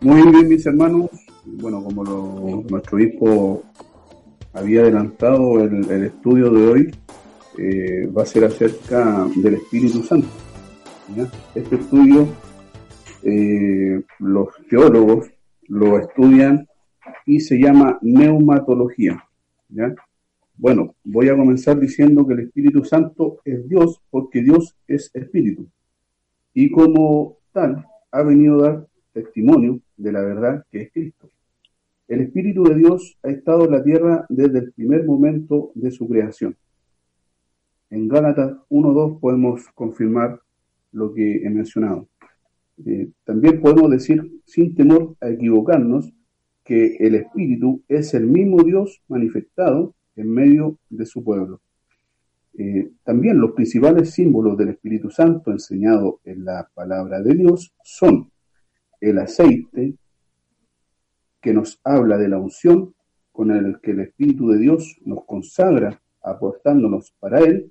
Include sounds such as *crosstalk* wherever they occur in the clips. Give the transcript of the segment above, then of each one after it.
Muy bien, mis hermanos. Bueno, como lo, nuestro obispo había adelantado, el, estudio de hoy eh, va a ser acerca del Espíritu Santo. Este estudio, eh, los teólogos lo estudian y se llama neumatología. Bueno, voy a comenzar diciendo que el Espíritu Santo es Dios porque Dios es Espíritu. Y como tal, ha venido a dar testimonio de la verdad que es Cristo. El Espíritu de Dios ha estado en la tierra desde el primer momento de su creación. En Gálatas 1.2 podemos confirmar lo que he mencionado. Eh, también podemos decir, sin temor a equivocarnos, que el Espíritu es el mismo Dios manifestado en medio de su pueblo. Eh, también los principales símbolos del Espíritu Santo enseñado en la palabra de Dios son el aceite que nos habla de la unción con el que el Espíritu de Dios nos consagra aportándonos para Él.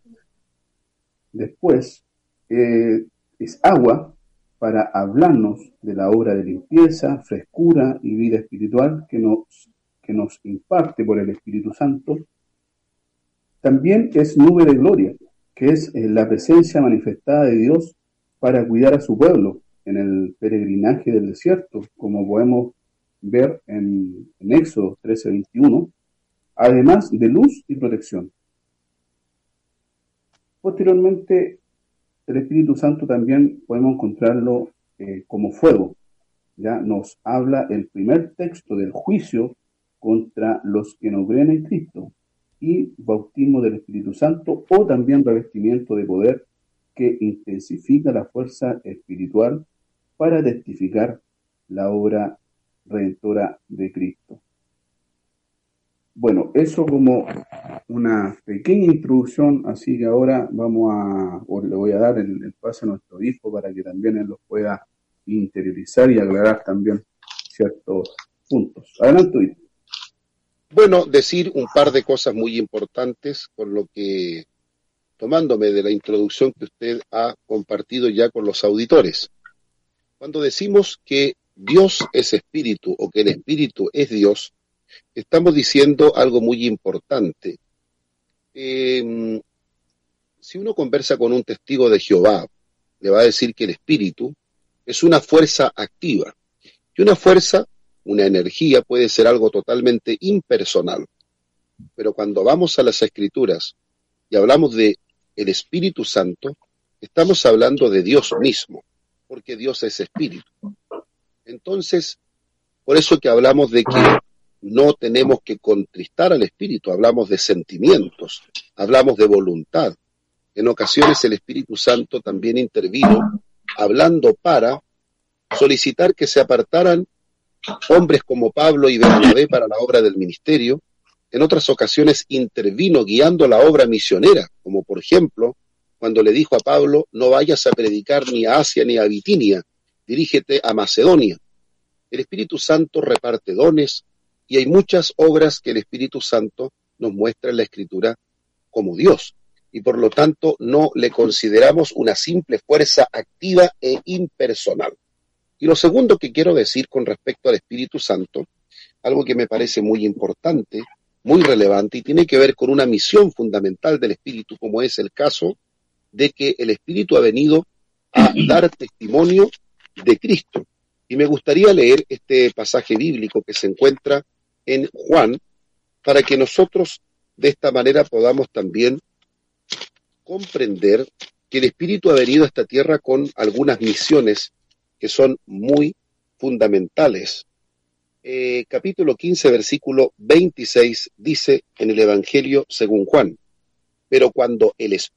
Después eh, es agua para hablarnos de la obra de limpieza, frescura y vida espiritual que nos, que nos imparte por el Espíritu Santo. También es nube de gloria, que es eh, la presencia manifestada de Dios para cuidar a su pueblo en el peregrinaje del desierto, como podemos ver en, en Éxodo 13:21, además de luz y protección. Posteriormente, el Espíritu Santo también podemos encontrarlo eh, como fuego. Ya nos habla el primer texto del juicio contra los que no creen en Cristo y bautismo del Espíritu Santo o también revestimiento de poder que intensifica la fuerza espiritual para testificar la obra redentora de Cristo. Bueno, eso como una pequeña introducción, así que ahora vamos a, o le voy a dar el, el paso a nuestro hijo para que también él los pueda interiorizar y aclarar también ciertos puntos. Adelante, hijo. Bueno, decir un par de cosas muy importantes con lo que, tomándome de la introducción que usted ha compartido ya con los auditores. Cuando decimos que Dios es espíritu o que el espíritu es Dios, estamos diciendo algo muy importante. Eh, si uno conversa con un testigo de Jehová, le va a decir que el espíritu es una fuerza activa. Y una fuerza, una energía, puede ser algo totalmente impersonal. Pero cuando vamos a las escrituras y hablamos de el Espíritu Santo, estamos hablando de Dios mismo, porque Dios es espíritu. Entonces, por eso que hablamos de que no tenemos que contristar al espíritu, hablamos de sentimientos, hablamos de voluntad. En ocasiones el Espíritu Santo también intervino hablando para solicitar que se apartaran hombres como Pablo y Bernabé para la obra del ministerio. En otras ocasiones intervino guiando la obra misionera, como por ejemplo cuando le dijo a Pablo, no vayas a predicar ni a Asia ni a Bitinia, dirígete a Macedonia. El Espíritu Santo reparte dones y hay muchas obras que el Espíritu Santo nos muestra en la Escritura como Dios. Y por lo tanto no le consideramos una simple fuerza activa e impersonal. Y lo segundo que quiero decir con respecto al Espíritu Santo, algo que me parece muy importante, muy relevante y tiene que ver con una misión fundamental del Espíritu, como es el caso de que el Espíritu ha venido a dar testimonio de Cristo. Y me gustaría leer este pasaje bíblico que se encuentra en Juan, para que nosotros de esta manera podamos también comprender que el Espíritu ha venido a esta tierra con algunas misiones que son muy fundamentales. Eh, capítulo 15, versículo 26 dice en el Evangelio según Juan, pero cuando el Espíritu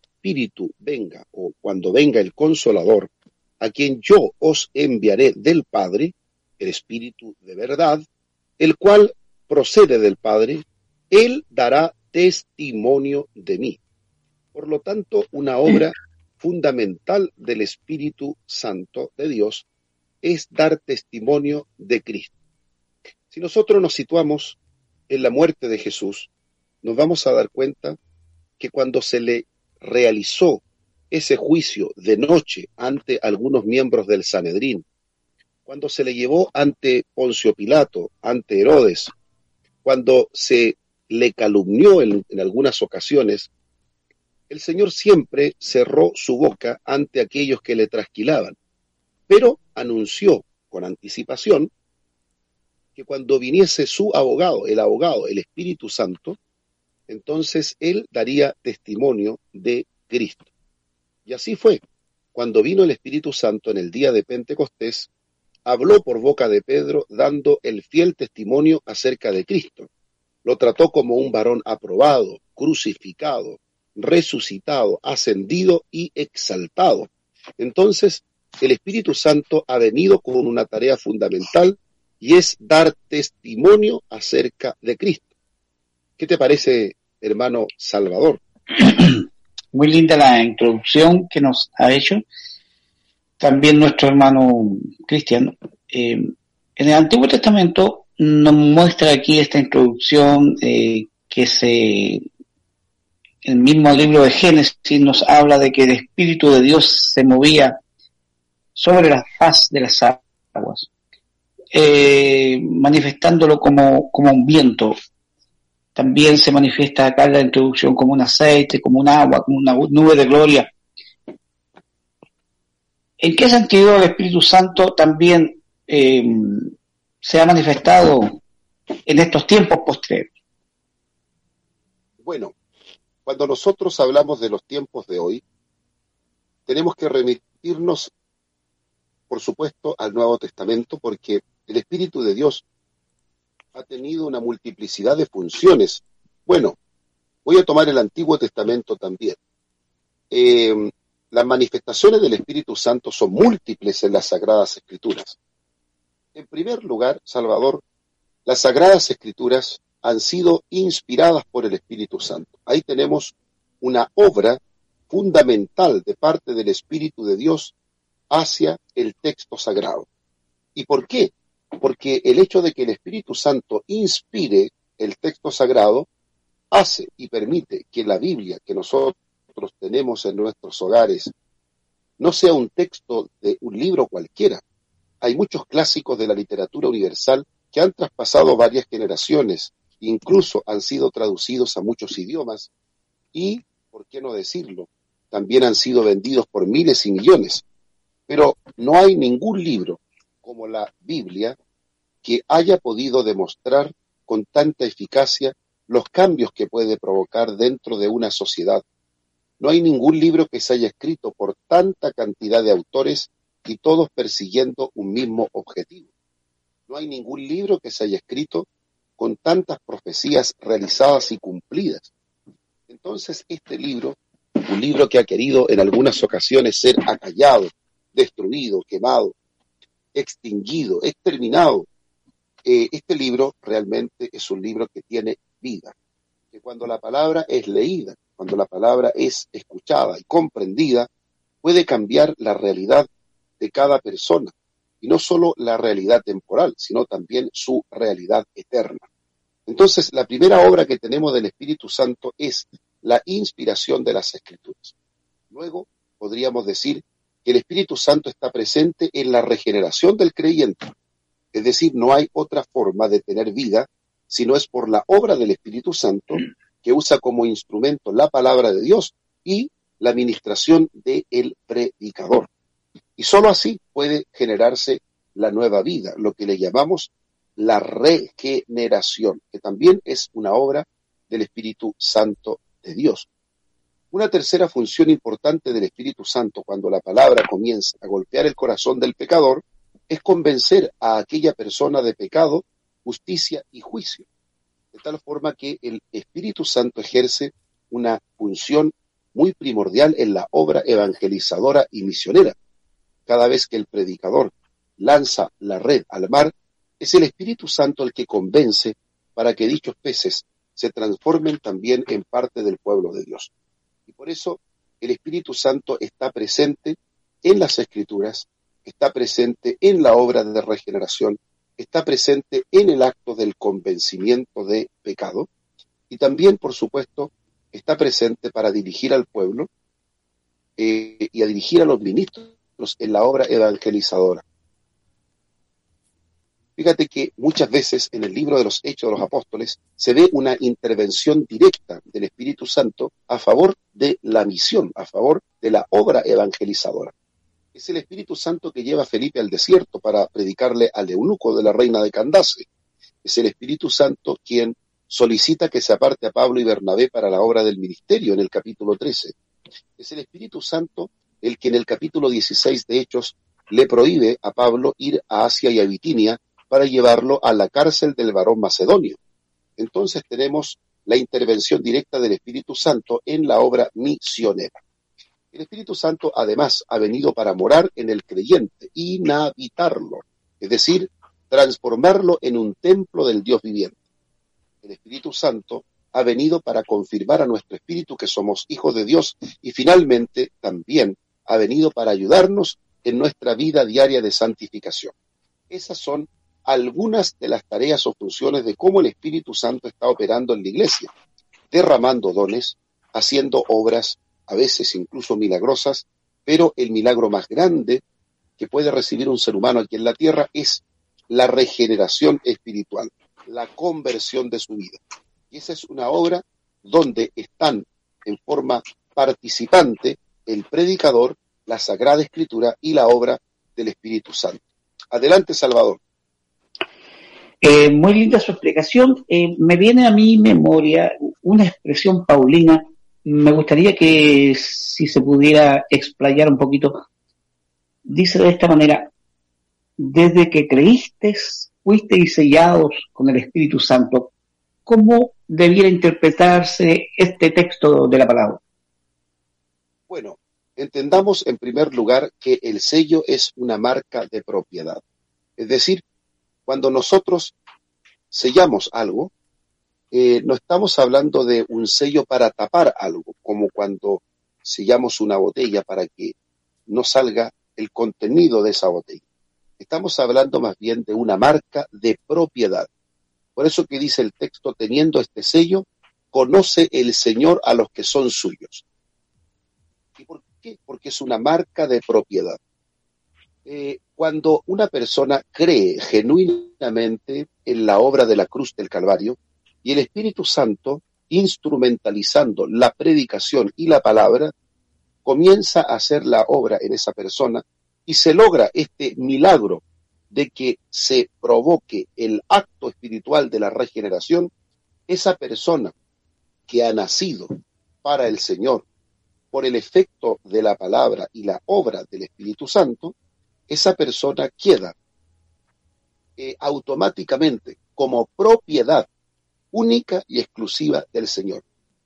venga o cuando venga el consolador, a quien yo os enviaré del Padre, el Espíritu de verdad, el cual procede del Padre, Él dará testimonio de mí. Por lo tanto, una obra fundamental del Espíritu Santo de Dios es dar testimonio de Cristo. Si nosotros nos situamos en la muerte de Jesús, nos vamos a dar cuenta que cuando se le realizó ese juicio de noche ante algunos miembros del Sanedrín, cuando se le llevó ante Poncio Pilato, ante Herodes, cuando se le calumnió en, en algunas ocasiones, el Señor siempre cerró su boca ante aquellos que le trasquilaban, pero anunció con anticipación que cuando viniese su abogado, el abogado, el Espíritu Santo, entonces él daría testimonio de Cristo. Y así fue. Cuando vino el Espíritu Santo en el día de Pentecostés, habló por boca de Pedro dando el fiel testimonio acerca de Cristo. Lo trató como un varón aprobado, crucificado, resucitado, ascendido y exaltado. Entonces, el Espíritu Santo ha venido con una tarea fundamental y es dar testimonio acerca de Cristo. ¿Qué te parece, hermano Salvador? *clears throat* Muy linda la introducción que nos ha hecho también nuestro hermano Cristiano. Eh, en el Antiguo Testamento nos muestra aquí esta introducción eh, que se el mismo libro de Génesis nos habla de que el Espíritu de Dios se movía sobre la faz de las aguas, eh, manifestándolo como, como un viento. También se manifiesta acá en la introducción como un aceite, como un agua, como una nube de gloria. ¿En qué sentido el Espíritu Santo también eh, se ha manifestado en estos tiempos posteriores? Bueno, cuando nosotros hablamos de los tiempos de hoy, tenemos que remitirnos, por supuesto, al Nuevo Testamento, porque el Espíritu de Dios ha tenido una multiplicidad de funciones. Bueno, voy a tomar el Antiguo Testamento también. Eh, las manifestaciones del Espíritu Santo son múltiples en las Sagradas Escrituras. En primer lugar, Salvador, las Sagradas Escrituras han sido inspiradas por el Espíritu Santo. Ahí tenemos una obra fundamental de parte del Espíritu de Dios hacia el texto sagrado. ¿Y por qué? Porque el hecho de que el Espíritu Santo inspire el texto sagrado hace y permite que la Biblia que nosotros tenemos en nuestros hogares no sea un texto de un libro cualquiera. Hay muchos clásicos de la literatura universal que han traspasado varias generaciones incluso han sido traducidos a muchos idiomas y, ¿por qué no decirlo? También han sido vendidos por miles y millones. Pero no hay ningún libro como la Biblia que haya podido demostrar con tanta eficacia los cambios que puede provocar dentro de una sociedad. No hay ningún libro que se haya escrito por tanta cantidad de autores y todos persiguiendo un mismo objetivo. No hay ningún libro que se haya escrito con tantas profecías realizadas y cumplidas. Entonces, este libro, un libro que ha querido en algunas ocasiones ser acallado, destruido, quemado, extinguido, exterminado, eh, este libro realmente es un libro que tiene vida, que cuando la palabra es leída, cuando la palabra es escuchada y comprendida, puede cambiar la realidad de cada persona, y no solo la realidad temporal, sino también su realidad eterna. Entonces, la primera obra que tenemos del Espíritu Santo es la inspiración de las Escrituras. Luego, podríamos decir el Espíritu Santo está presente en la regeneración del creyente. Es decir, no hay otra forma de tener vida si no es por la obra del Espíritu Santo que usa como instrumento la palabra de Dios y la administración del predicador. Y sólo así puede generarse la nueva vida, lo que le llamamos la regeneración, que también es una obra del Espíritu Santo de Dios. Una tercera función importante del Espíritu Santo cuando la palabra comienza a golpear el corazón del pecador es convencer a aquella persona de pecado, justicia y juicio, de tal forma que el Espíritu Santo ejerce una función muy primordial en la obra evangelizadora y misionera. Cada vez que el predicador lanza la red al mar, es el Espíritu Santo el que convence para que dichos peces se transformen también en parte del pueblo de Dios. Y por eso el Espíritu Santo está presente en las Escrituras, está presente en la obra de regeneración, está presente en el acto del convencimiento de pecado y también, por supuesto, está presente para dirigir al pueblo eh, y a dirigir a los ministros en la obra evangelizadora. Fíjate que muchas veces en el libro de los Hechos de los Apóstoles se ve una intervención directa del Espíritu Santo a favor de la misión, a favor de la obra evangelizadora. Es el Espíritu Santo que lleva a Felipe al desierto para predicarle al eunuco de la reina de Candace. Es el Espíritu Santo quien solicita que se aparte a Pablo y Bernabé para la obra del ministerio en el capítulo 13. Es el Espíritu Santo el que en el capítulo 16 de Hechos le prohíbe a Pablo ir a Asia y a Bitinia para llevarlo a la cárcel del varón macedonio. Entonces tenemos la intervención directa del Espíritu Santo en la obra misionera. El Espíritu Santo además ha venido para morar en el creyente, inhabitarlo, es decir, transformarlo en un templo del Dios viviente. El Espíritu Santo ha venido para confirmar a nuestro espíritu que somos hijos de Dios y finalmente también ha venido para ayudarnos en nuestra vida diaria de santificación. Esas son algunas de las tareas o funciones de cómo el Espíritu Santo está operando en la iglesia, derramando dones, haciendo obras, a veces incluso milagrosas, pero el milagro más grande que puede recibir un ser humano aquí en la tierra es la regeneración espiritual, la conversión de su vida. Y esa es una obra donde están en forma participante el predicador, la Sagrada Escritura y la obra del Espíritu Santo. Adelante, Salvador. Eh, muy linda su explicación. Eh, me viene a mi memoria una expresión paulina. Me gustaría que si se pudiera explayar un poquito. Dice de esta manera, desde que creíste, fuiste sellados con el Espíritu Santo. ¿Cómo debiera interpretarse este texto de la palabra? Bueno, entendamos en primer lugar que el sello es una marca de propiedad. Es decir, cuando nosotros sellamos algo, eh, no estamos hablando de un sello para tapar algo, como cuando sellamos una botella para que no salga el contenido de esa botella. Estamos hablando más bien de una marca de propiedad. Por eso que dice el texto, teniendo este sello, conoce el Señor a los que son suyos. ¿Y por qué? Porque es una marca de propiedad. Eh, cuando una persona cree genuinamente en la obra de la cruz del Calvario y el Espíritu Santo, instrumentalizando la predicación y la palabra, comienza a hacer la obra en esa persona y se logra este milagro de que se provoque el acto espiritual de la regeneración, esa persona que ha nacido para el Señor por el efecto de la palabra y la obra del Espíritu Santo, esa persona queda eh, automáticamente como propiedad única y exclusiva del Señor.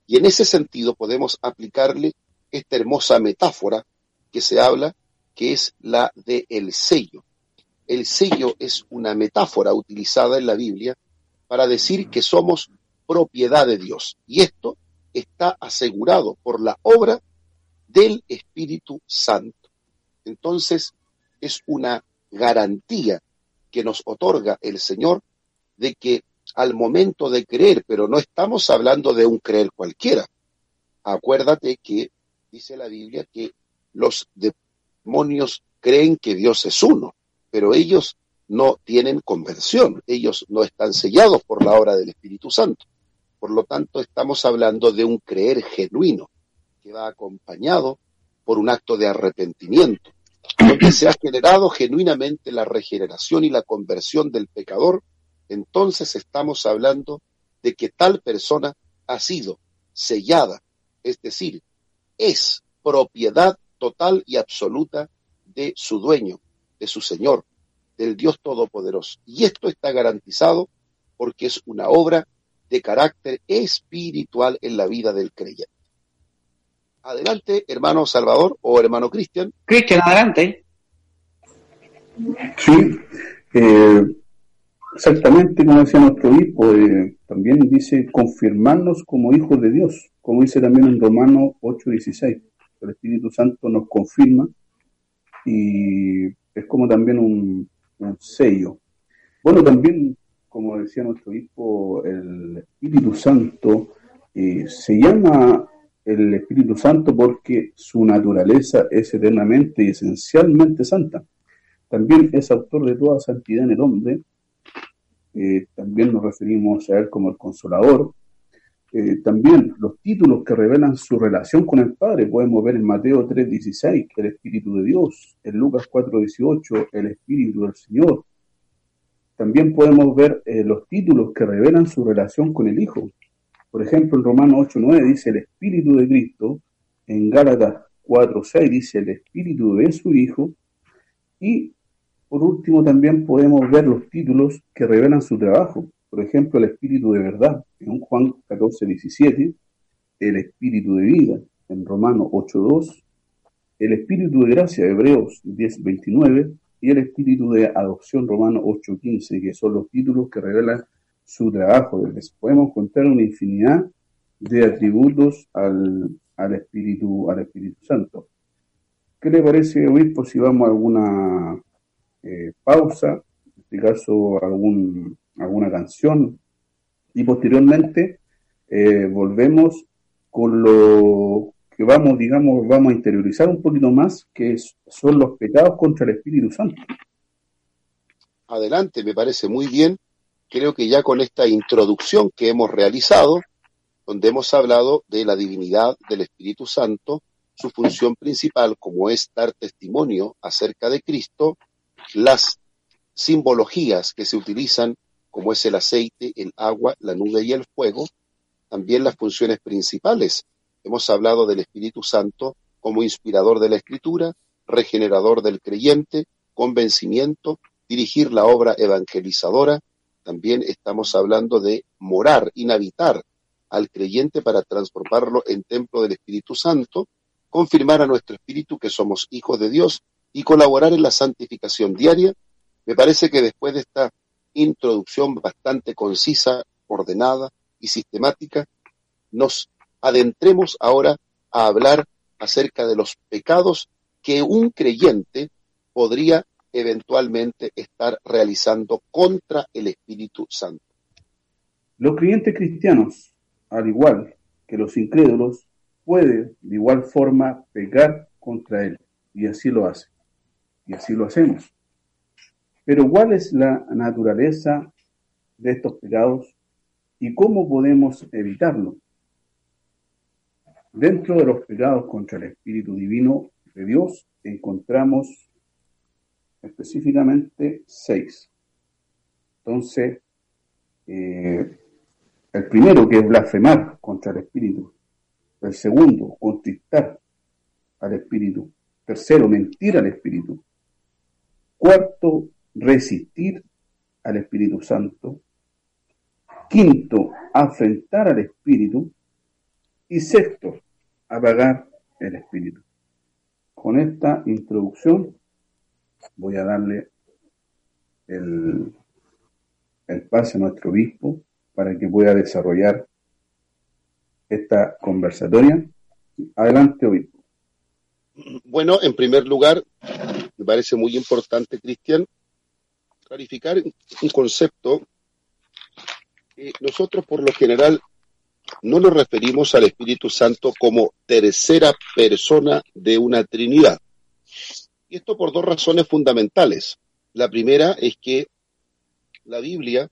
Y en ese sentido podemos aplicarle esta hermosa metáfora que se habla, que es la de el sello. El sello es una metáfora utilizada en la Biblia para decir que somos propiedad de Dios. Y esto está asegurado por la obra del Espíritu Santo. Entonces, es una garantía que nos otorga el Señor de que al momento de creer, pero no estamos hablando de un creer cualquiera. Acuérdate que dice la Biblia que los demonios creen que Dios es uno, pero ellos no tienen conversión, ellos no están sellados por la obra del Espíritu Santo. Por lo tanto, estamos hablando de un creer genuino que va acompañado por un acto de arrepentimiento, se ha generado genuinamente la regeneración y la conversión del pecador, entonces estamos hablando de que tal persona ha sido sellada, es decir, es propiedad total y absoluta de su dueño, de su Señor, del Dios Todopoderoso. Y esto está garantizado porque es una obra de carácter espiritual en la vida del creyente. Adelante, hermano Salvador o hermano Cristian. Cristian, adelante. Sí, eh, exactamente como decía nuestro hijo, eh, también dice confirmarnos como hijos de Dios, como dice también en Romanos 8:16. El Espíritu Santo nos confirma y es como también un, un sello. Bueno, también, como decía nuestro hijo, el Espíritu Santo eh, se llama el Espíritu Santo porque su naturaleza es eternamente y esencialmente santa. También es autor de toda santidad en el hombre eh, también nos referimos a Él como el Consolador. Eh, también los títulos que revelan su relación con el Padre, podemos ver en Mateo 3:16, el Espíritu de Dios, en Lucas 4:18, el Espíritu del Señor. También podemos ver eh, los títulos que revelan su relación con el Hijo. Por ejemplo, en Romanos 8:9 dice el Espíritu de Cristo, en Gálatas 4:6 dice el Espíritu de su Hijo, y por último, también podemos ver los títulos que revelan su trabajo. Por ejemplo, el espíritu de verdad, en Juan 14, 17, el espíritu de vida, en Romanos 8.2, el espíritu de gracia, Hebreos 10, 29, y el espíritu de adopción, Romanos 8.15, que son los títulos que revelan su trabajo. Podemos contar una infinidad de atributos al, al, Espíritu, al Espíritu Santo. ¿Qué le parece, obispo, si vamos a alguna eh, pausa, en este caso algún, alguna canción, y posteriormente eh, volvemos con lo que vamos, digamos, vamos a interiorizar un poquito más, que son los pecados contra el Espíritu Santo. Adelante, me parece muy bien. Creo que ya con esta introducción que hemos realizado, donde hemos hablado de la divinidad del Espíritu Santo, su función principal como es dar testimonio acerca de Cristo, las simbologías que se utilizan, como es el aceite, el agua, la nube y el fuego, también las funciones principales. Hemos hablado del Espíritu Santo como inspirador de la Escritura, regenerador del creyente, convencimiento, dirigir la obra evangelizadora. También estamos hablando de morar, inhabitar al creyente para transformarlo en templo del Espíritu Santo, confirmar a nuestro espíritu que somos hijos de Dios y colaborar en la santificación diaria, me parece que después de esta introducción bastante concisa, ordenada y sistemática, nos adentremos ahora a hablar acerca de los pecados que un creyente podría eventualmente estar realizando contra el Espíritu Santo. Los creyentes cristianos, al igual que los incrédulos, pueden de igual forma pecar contra Él, y así lo hacen y así lo hacemos. Pero ¿cuál es la naturaleza de estos pecados y cómo podemos evitarlo? Dentro de los pecados contra el Espíritu Divino de Dios encontramos específicamente seis. Entonces, eh, el primero que es blasfemar contra el Espíritu. El segundo, contristar al Espíritu. Tercero, mentir al Espíritu. Cuarto, resistir al Espíritu Santo. Quinto, afrentar al Espíritu. Y sexto, apagar el Espíritu. Con esta introducción voy a darle el, el pase a nuestro obispo para que pueda desarrollar esta conversatoria. Adelante, obispo. Bueno, en primer lugar, me parece muy importante, Cristian, clarificar un concepto nosotros por lo general no nos referimos al Espíritu Santo como tercera persona de una Trinidad. Y esto por dos razones fundamentales. La primera es que la Biblia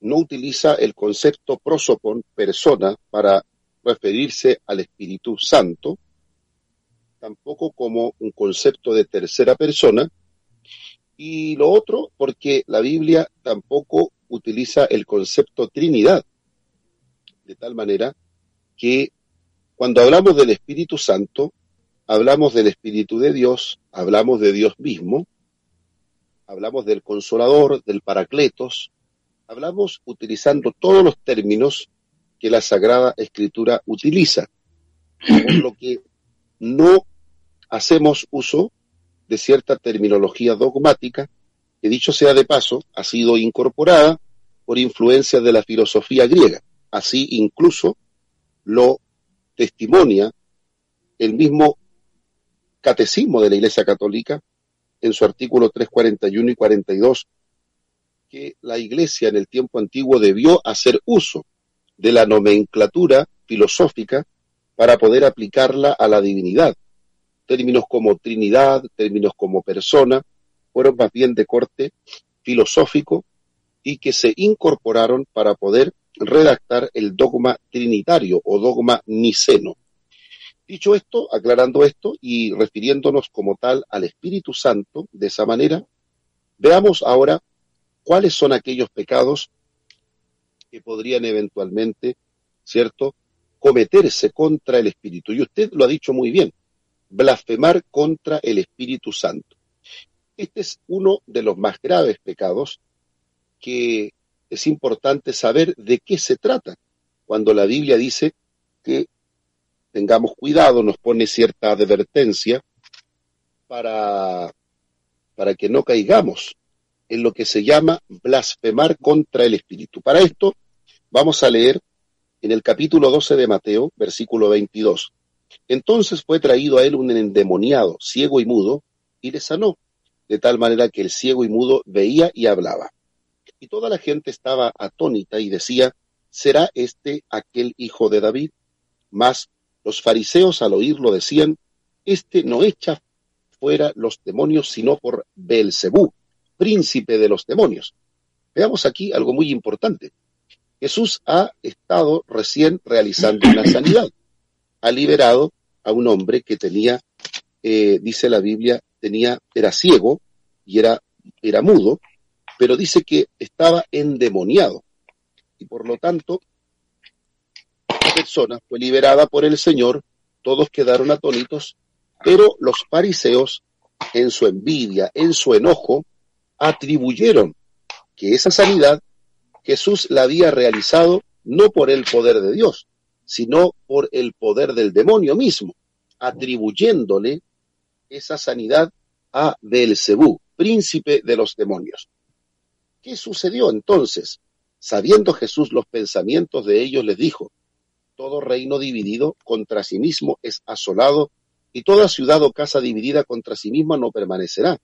no utiliza el concepto prosopon, persona, para referirse al Espíritu Santo, tampoco como un concepto de tercera persona. Y lo otro, porque la Biblia tampoco utiliza el concepto Trinidad. De tal manera que cuando hablamos del Espíritu Santo, hablamos del Espíritu de Dios, hablamos de Dios mismo, hablamos del Consolador, del Paracletos, hablamos utilizando todos los términos que la Sagrada Escritura utiliza, por lo que no hacemos uso de cierta terminología dogmática que, dicho sea de paso, ha sido incorporada por influencia de la filosofía griega. Así incluso lo testimonia el mismo catecismo de la Iglesia Católica en su artículo 341 y 42, que la Iglesia en el tiempo antiguo debió hacer uso de la nomenclatura filosófica para poder aplicarla a la divinidad, términos como Trinidad, términos como persona, fueron más bien de corte filosófico y que se incorporaron para poder redactar el dogma trinitario o dogma niceno. Dicho esto, aclarando esto y refiriéndonos como tal al Espíritu Santo de esa manera, veamos ahora cuáles son aquellos pecados que podrían eventualmente, ¿cierto?, cometerse contra el Espíritu. Y usted lo ha dicho muy bien, blasfemar contra el Espíritu Santo. Este es uno de los más graves pecados que es importante saber de qué se trata. Cuando la Biblia dice que tengamos cuidado, nos pone cierta advertencia para, para que no caigamos en lo que se llama blasfemar contra el Espíritu. Para esto vamos a leer en el capítulo 12 de Mateo, versículo 22. Entonces fue traído a él un endemoniado, ciego y mudo, y le sanó, de tal manera que el ciego y mudo veía y hablaba. Y toda la gente estaba atónita y decía, ¿será este aquel hijo de David? Mas los fariseos al oírlo decían, este no echa fuera los demonios sino por Belcebú, príncipe de los demonios. Veamos aquí algo muy importante. Jesús ha estado recién realizando una sanidad. Ha liberado a un hombre que tenía, eh, dice la Biblia, tenía, era ciego y era, era mudo, pero dice que estaba endemoniado. Y por lo tanto, persona fue liberada por el Señor, todos quedaron atónitos, pero los fariseos, en su envidia, en su enojo, atribuyeron que esa sanidad Jesús la había realizado no por el poder de Dios, sino por el poder del demonio mismo, atribuyéndole esa sanidad a Belcebú, príncipe de los demonios. ¿Qué sucedió entonces? Sabiendo Jesús los pensamientos de ellos, les dijo, todo reino dividido contra sí mismo es asolado, y toda ciudad o casa dividida contra sí misma no permanecerá.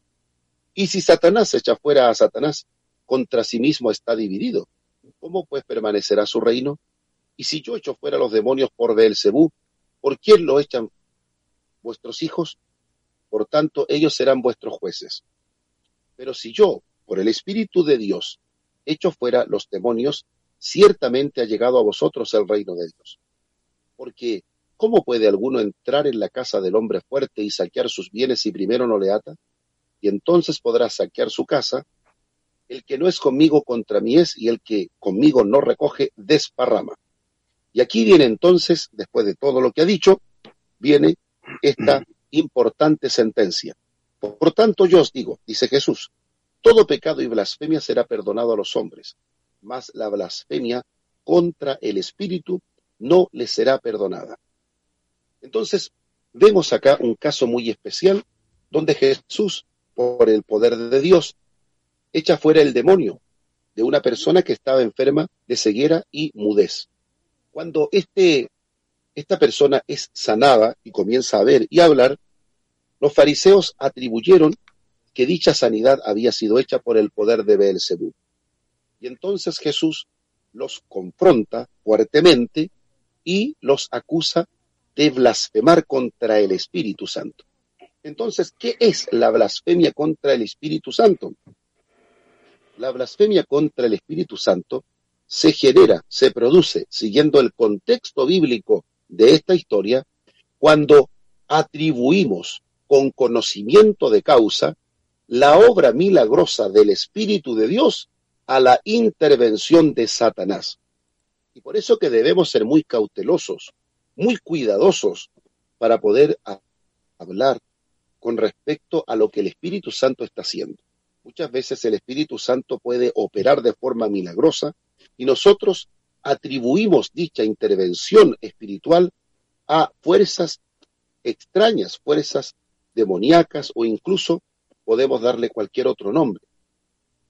Y si Satanás echa fuera a Satanás, contra sí mismo está dividido. ¿Cómo pues permanecerá su reino? Y si yo echo fuera los demonios por Beelzebú, ¿por quién lo echan vuestros hijos? Por tanto, ellos serán vuestros jueces. Pero si yo, por el Espíritu de Dios, echo fuera los demonios, ciertamente ha llegado a vosotros el reino de Dios. Porque, ¿cómo puede alguno entrar en la casa del hombre fuerte y saquear sus bienes si primero no le ata? Y entonces podrá saquear su casa el que no es conmigo contra mí es, y el que conmigo no recoge, desparrama. Y aquí viene entonces, después de todo lo que ha dicho, viene esta *clears throat* importante sentencia. Por tanto, yo os digo, dice Jesús, todo pecado y blasfemia será perdonado a los hombres, mas la blasfemia contra el Espíritu no le será perdonada. Entonces, vemos acá un caso muy especial donde Jesús, por el poder de Dios, echa fuera el demonio de una persona que estaba enferma de ceguera y mudez. Cuando este, esta persona es sanada y comienza a ver y hablar, los fariseos atribuyeron que dicha sanidad había sido hecha por el poder de Beelzebú. Y entonces Jesús los confronta fuertemente y los acusa de blasfemar contra el Espíritu Santo. Entonces, ¿qué es la blasfemia contra el Espíritu Santo? la blasfemia contra el Espíritu Santo se genera, se produce, siguiendo el contexto bíblico de esta historia, cuando atribuimos con conocimiento de causa la obra milagrosa del Espíritu de Dios a la intervención de Satanás. Y por eso que debemos ser muy cautelosos, muy cuidadosos para poder hablar con respecto a lo que el Espíritu Santo está haciendo. Muchas veces el Espíritu Santo puede operar de forma milagrosa y nosotros atribuimos dicha intervención espiritual a fuerzas extrañas, fuerzas demoníacas o incluso podemos darle cualquier otro nombre.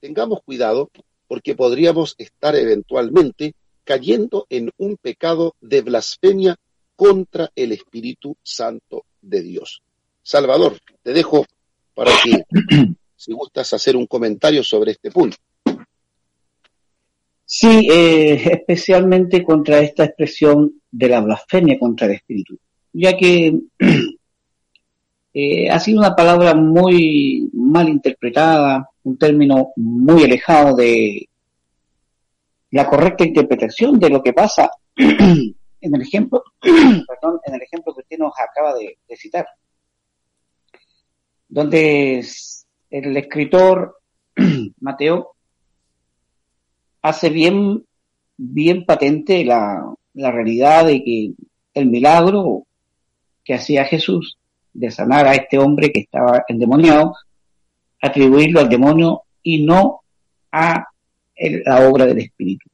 Tengamos cuidado porque podríamos estar eventualmente cayendo en un pecado de blasfemia contra el Espíritu Santo de Dios. Salvador, te dejo para que *clears throat* si gustas hacer un comentario sobre este punto. Sí, eh, especialmente contra esta expresión de la blasfemia contra el Espíritu, ya que *clears throat* eh, ha sido una palabra muy mal interpretada, un término muy alejado de, la correcta interpretación de lo que pasa *clears throat* en el ejemplo, *clears throat* perdón, en el ejemplo que usted nos acaba de, citar, donde el escritor *clears throat* Mateo hace bien, bien patente la, la realidad de que el milagro que hacía Jesús de sanar a este hombre que estaba endemoniado, atribuirlo al demonio y no a la obra del Espíritu.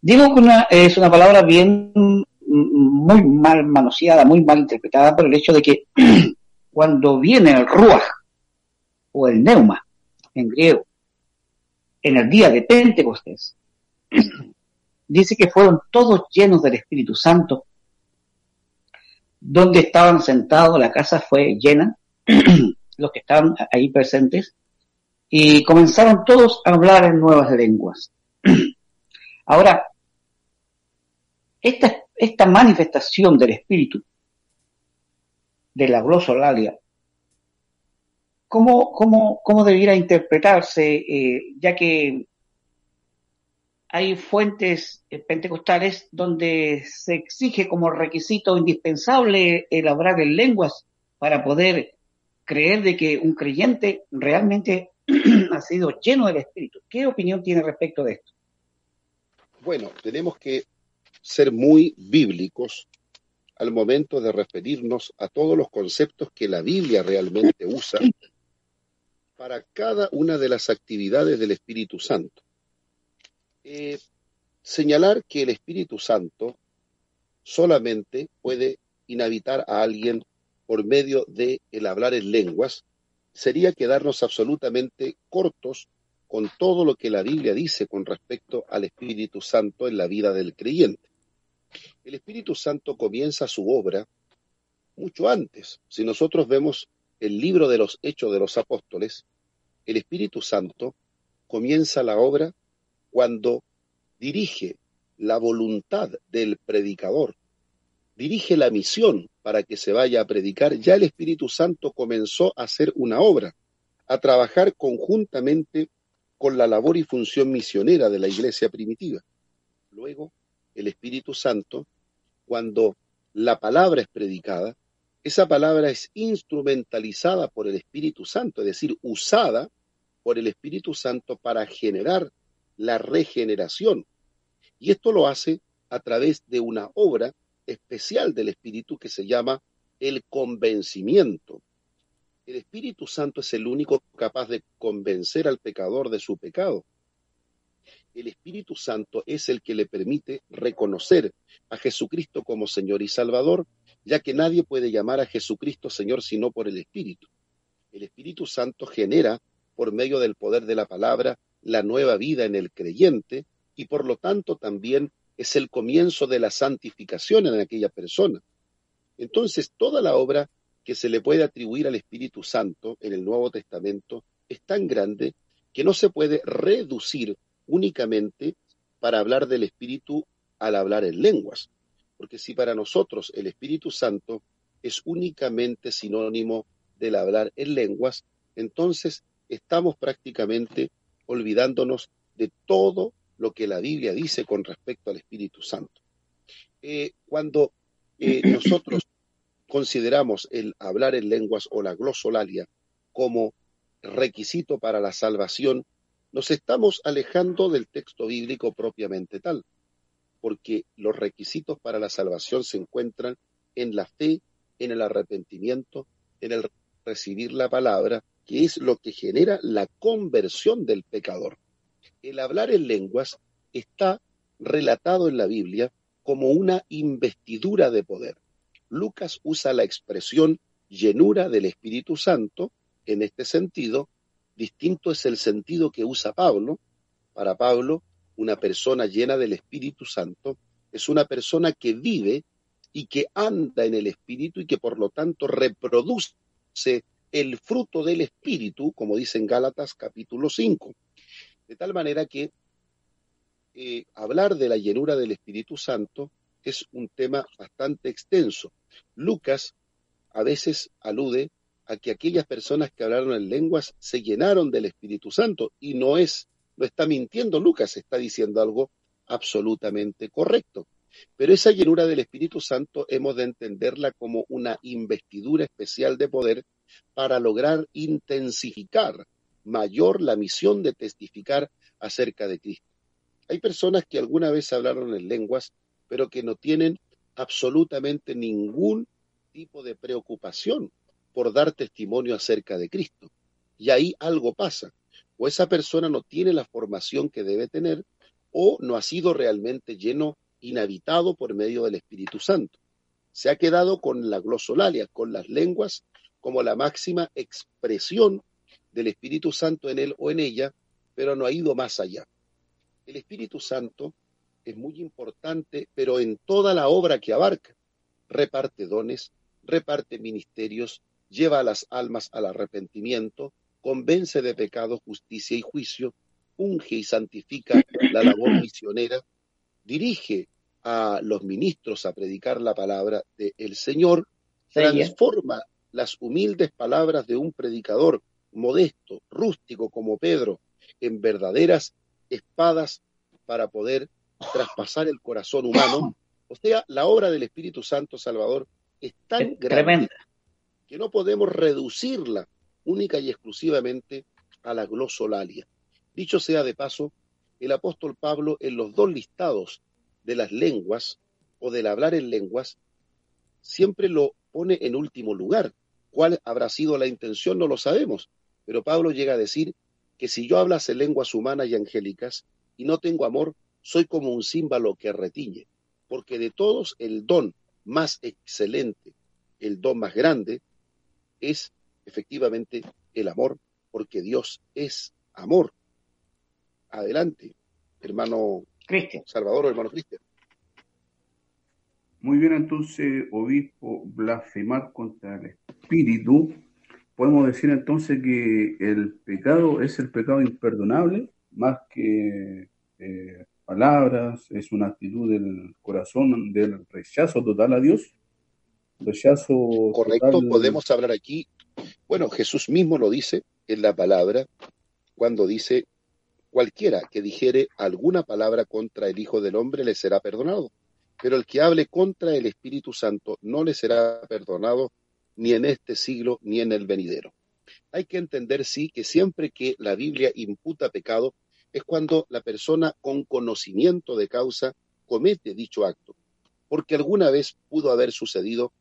Digo que una, es una palabra bien, muy mal manoseada, muy mal interpretada por el hecho de que *clears throat* cuando viene el ruach o el neuma en griego, en el día de Pentecostés, *clears throat* dice que fueron todos llenos del Espíritu Santo. Donde estaban sentados, la casa fue llena, *clears throat* los que estaban ahí presentes, y comenzaron todos a hablar en nuevas lenguas. *clears throat* Ahora, esta, esta manifestación del Espíritu, de la glosolalia, ¿cómo, cómo, cómo debiera interpretarse, eh, ya que hay fuentes eh, pentecostales donde se exige como requisito indispensable elaborar en lenguas para poder creer de que un creyente realmente *clears throat* ha sido lleno del Espíritu. ¿Qué opinión tiene respecto de esto? Bueno, tenemos que ser muy bíblicos al momento de referirnos a todos los conceptos que la Biblia realmente usa para cada una de las actividades del Espíritu Santo. Eh, señalar que el Espíritu Santo solamente puede inhabitar a alguien por medio de el hablar en lenguas sería quedarnos absolutamente cortos con todo lo que la Biblia dice con respecto al Espíritu Santo en la vida del creyente. El Espíritu Santo comienza su obra mucho antes. Si nosotros vemos el libro de los Hechos de los Apóstoles, el Espíritu Santo comienza la obra cuando dirige la voluntad del predicador, dirige la misión para que se vaya a predicar, ya el Espíritu Santo comenzó a hacer una obra, a trabajar conjuntamente con la labor y función misionera de la iglesia primitiva. Luego, el Espíritu Santo, cuando la palabra es predicada, esa palabra es instrumentalizada por el Espíritu Santo, es decir, usada por el Espíritu Santo para generar la regeneración. Y esto lo hace a través de una obra especial del Espíritu que se llama el convencimiento. El Espíritu Santo es el único capaz de convencer al pecador de su pecado. El Espíritu Santo es el que le permite reconocer a Jesucristo como Señor y Salvador, ya que nadie puede llamar a Jesucristo Señor sino por el Espíritu. El Espíritu Santo genera, por medio del poder de la palabra, la nueva vida en el creyente y por lo tanto también es el comienzo de la santificación en aquella persona. Entonces, toda la obra que se le puede atribuir al Espíritu Santo en el Nuevo Testamento es tan grande que no se puede reducir únicamente para hablar del Espíritu al hablar en lenguas. Porque si para nosotros el Espíritu Santo es únicamente sinónimo del hablar en lenguas, entonces estamos prácticamente olvidándonos de todo lo que la Biblia dice con respecto al Espíritu Santo. Eh, cuando eh, *clears throat* nosotros consideramos el hablar en lenguas o la glosolalia como requisito para la salvación, nos estamos alejando del texto bíblico propiamente tal, porque los requisitos para la salvación se encuentran en la fe, en el arrepentimiento, en el recibir la palabra que es lo que genera la conversión del pecador. El hablar en lenguas está relatado en la Biblia como una investidura de poder. Lucas usa la expresión llenura del Espíritu Santo en este sentido. Distinto es el sentido que usa Pablo. Para Pablo, una persona llena del Espíritu Santo es una persona que vive y que anda en el Espíritu y que por lo tanto reproduce el fruto del Espíritu, como dice en Gálatas capítulo 5. De tal manera que eh, hablar de la llenura del Espíritu Santo es un tema bastante extenso. Lucas a veces alude a que aquellas personas que hablaron en lenguas se llenaron del Espíritu Santo y no es no está mintiendo Lucas, está diciendo algo absolutamente correcto. Pero esa llenura del Espíritu Santo hemos de entenderla como una investidura especial de poder para lograr intensificar mayor la misión de testificar acerca de Cristo. Hay personas que alguna vez hablaron en lenguas, pero que no tienen absolutamente ningún tipo de preocupación por dar testimonio acerca de Cristo. Y ahí algo pasa. O esa persona no tiene la formación que debe tener, o no ha sido realmente lleno, inhabitado por medio del Espíritu Santo. Se ha quedado con la glosolalia, con las lenguas, como la máxima expresión del Espíritu Santo en él o en ella, pero no ha ido más allá. El Espíritu Santo es muy importante, pero en toda la obra que abarca, reparte dones, reparte ministerios, lleva a las almas al arrepentimiento, convence de pecado, justicia y juicio, unge y santifica la labor misionera, dirige a los ministros a predicar la palabra del Señor, transforma las humildes palabras de un predicador modesto, rústico como Pedro, en verdaderas espadas para poder traspasar el corazón humano. O sea, la obra del Espíritu Santo Salvador es tan grande que no podemos reducirla única y exclusivamente a la glosolalia. Dicho sea de paso, el apóstol Pablo en los dos listados de las lenguas o del hablar en lenguas siempre lo pone en último lugar. ¿Cuál habrá sido la intención? No lo sabemos. Pero Pablo llega a decir que si yo hablase lenguas humanas y angélicas y no tengo amor, soy como un címbalo que retiñe. Porque de todos el don más excelente, el don más grande, es efectivamente el amor, porque Dios es amor. Adelante, hermano Cristian. Salvador, hermano Cristian. Muy bien, entonces, obispo, blasfemar contra el espíritu. Podemos decir entonces que el pecado es el pecado imperdonable, más que eh, palabras, es una actitud del corazón del rechazo total a Dios. Rechazo. Correcto, podemos hablar aquí. Bueno, Jesús mismo lo dice en la palabra cuando dice Cualquiera que dijere alguna palabra contra el Hijo del Hombre le será perdonado, pero el que hable contra el Espíritu Santo no le será perdonado ni en este siglo ni en el venidero. Hay que entender, sí, que siempre que la Biblia imputa pecado es cuando la persona con conocimiento de causa comete dicho acto, porque alguna vez pudo haber sucedido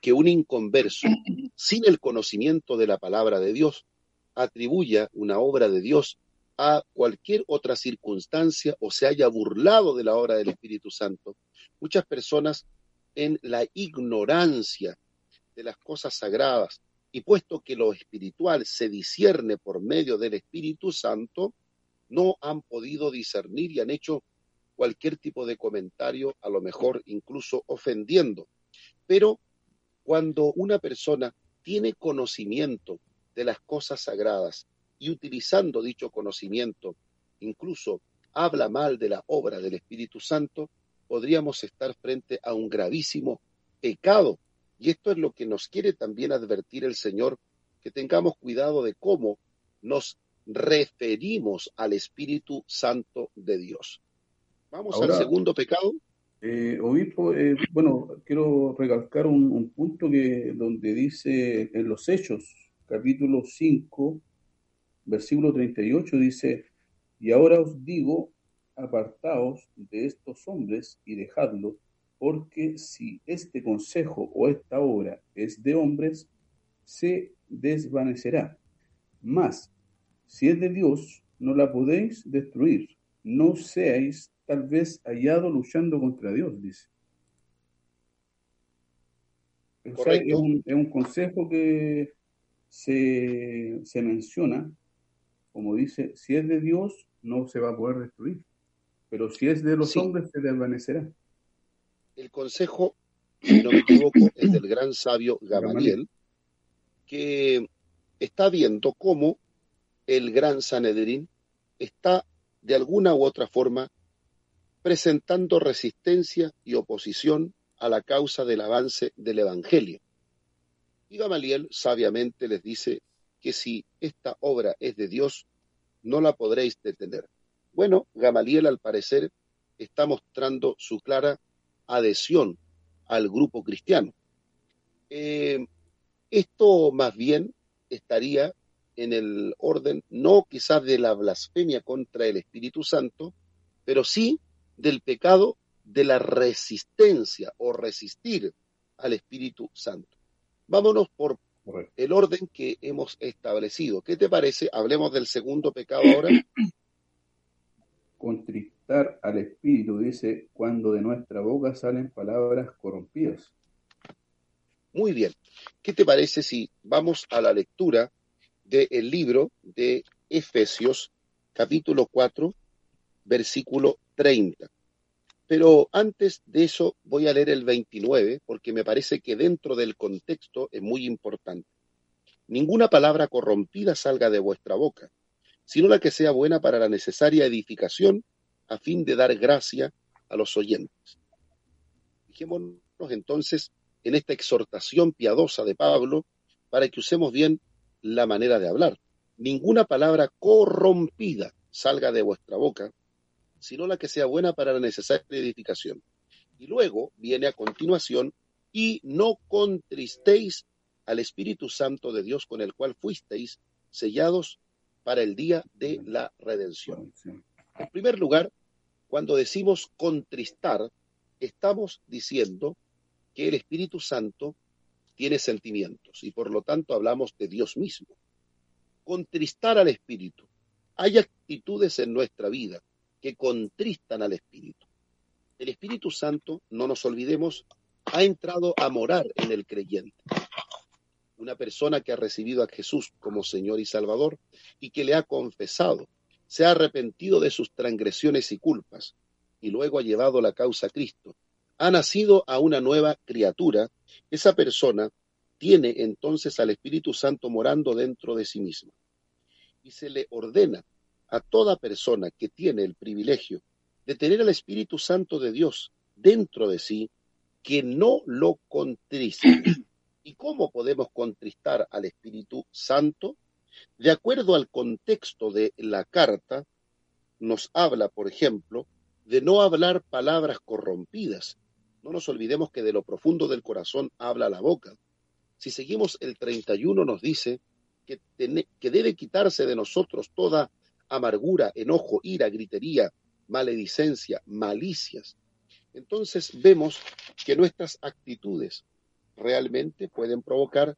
que un inconverso, sin el conocimiento de la palabra de Dios, atribuya una obra de Dios a cualquier otra circunstancia o se haya burlado de la obra del Espíritu Santo. Muchas personas en la ignorancia de las cosas sagradas y puesto que lo espiritual se discierne por medio del Espíritu Santo, no han podido discernir y han hecho cualquier tipo de comentario, a lo mejor incluso ofendiendo. Pero cuando una persona tiene conocimiento de las cosas sagradas y utilizando dicho conocimiento, incluso habla mal de la obra del Espíritu Santo, podríamos estar frente a un gravísimo pecado. Y esto es lo que nos quiere también advertir el Señor, que tengamos cuidado de cómo nos referimos al Espíritu Santo de Dios. Vamos al segundo pecado. Eh, obispo, eh, bueno, quiero recalcar un, un, punto que donde dice en los Hechos, capítulo 5, versículo 38 dice, y ahora os digo, apartaos de estos hombres y dejadlo, porque si este consejo o esta obra es de hombres, se desvanecerá. Mas, si es de Dios, no la podéis destruir. No seáis tal vez hallado luchando contra Dios, dice. es, un, es, un, consejo que se, se menciona como dice, si es de Dios, no se va a poder destruir, pero si es de los hombres, se desvanecerá. El consejo, si no me equivoco, es del gran sabio Gamaliel, que está viendo cómo el gran Sanedrín está de alguna u otra forma presentando resistencia y oposición a la causa del avance del Evangelio. Y Gamaliel sabiamente les dice que si esta obra es de Dios, no la podréis detener. Bueno, Gamaliel al parecer está mostrando su clara adhesión al grupo cristiano. Eh, esto más bien estaría en el orden no quizás de la blasfemia contra el Espíritu Santo, pero sí del pecado de la resistencia o resistir al Espíritu Santo. Vámonos por el orden que hemos establecido. ¿Qué te parece? Hablemos del segundo pecado ahora. Al Espíritu, dice, cuando de nuestra boca salen palabras corrompidas. Muy bien. ¿Qué te parece si vamos a la lectura del libro de Efesios, capítulo 4, versículo 30? Pero antes de eso voy a leer el 29 porque me parece que dentro del contexto es muy importante. Ninguna palabra corrompida salga de vuestra boca, sino la que sea buena para la necesaria edificación a fin de dar gracia a los oyentes. Fijémonos entonces en esta exhortación piadosa de Pablo para que usemos bien la manera de hablar. Ninguna palabra corrompida salga de vuestra boca, sino la que sea buena para la necesaria edificación. Y luego viene a continuación, y no contristéis al Espíritu Santo de Dios con el cual fuisteis sellados para el día de la redención. En primer lugar, cuando decimos contristar, estamos diciendo que el Espíritu Santo tiene sentimientos y por lo tanto hablamos de Dios mismo. Contristar al Espíritu. Hay actitudes en nuestra vida que contristan al Espíritu. El Espíritu Santo, no nos olvidemos, ha entrado a morar en el creyente. Una persona que ha recibido a Jesús como Señor y Salvador y que le ha confesado, se ha arrepentido de sus transgresiones y culpas y luego ha llevado la causa a Cristo. Ha nacido a una nueva criatura. Esa persona tiene entonces al Espíritu Santo morando dentro de sí misma y se le ordena a toda persona que tiene el privilegio de tener al Espíritu Santo de Dios dentro de sí, que no lo contriste. *clears throat* ¿Y cómo podemos contristar al Espíritu Santo? De acuerdo al contexto de la carta, nos habla, por ejemplo, de no hablar palabras corrompidas. No nos olvidemos que de lo profundo del corazón habla la boca. Si seguimos el 31 nos dice que, que debe quitarse de nosotros toda amargura, enojo, ira, gritería, maledicencia, malicias. Entonces vemos que nuestras actitudes realmente pueden provocar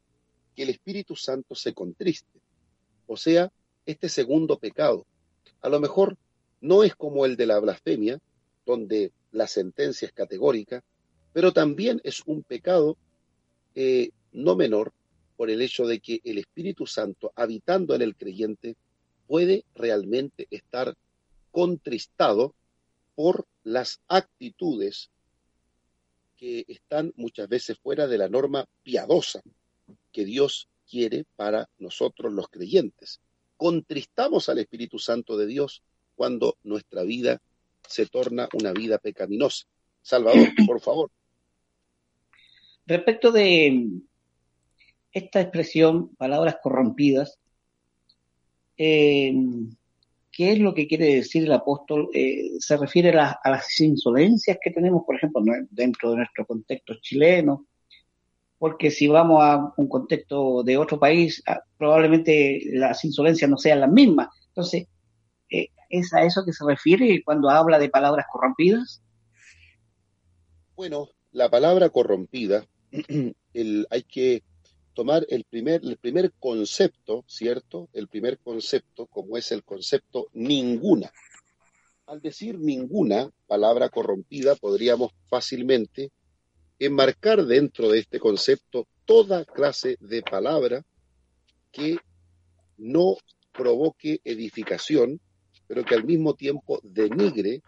que el Espíritu Santo se contriste. O sea, este segundo pecado, a lo mejor no es como el de la blasfemia, donde la sentencia es categórica, pero también es un pecado eh, no menor por el hecho de que el Espíritu Santo, habitando en el creyente, puede realmente estar contristado por las actitudes que están muchas veces fuera de la norma piadosa que Dios quiere para nosotros los creyentes. Contristamos al Espíritu Santo de Dios cuando nuestra vida se torna una vida pecaminosa. Salvador, *clears throat* por favor. Respecto de esta expresión, palabras corrompidas, eh, ¿Qué es lo que quiere decir el apóstol? Eh, se refiere a, las insolencias que tenemos, por ejemplo, dentro de nuestro contexto chileno, porque si vamos a un contexto de otro país, ah, probablemente las insolencias no sean las mismas. Entonces, eh, ¿es a eso que se refiere cuando habla de palabras corrompidas? Bueno, la palabra corrompida, *clears throat* hay que tomar el primer, el primer concepto, ¿cierto? El primer concepto, como es el concepto ninguna. Al decir ninguna palabra corrompida, podríamos fácilmente enmarcar dentro de este concepto toda clase de palabra que no provoque edificación, pero que al mismo tiempo denigre,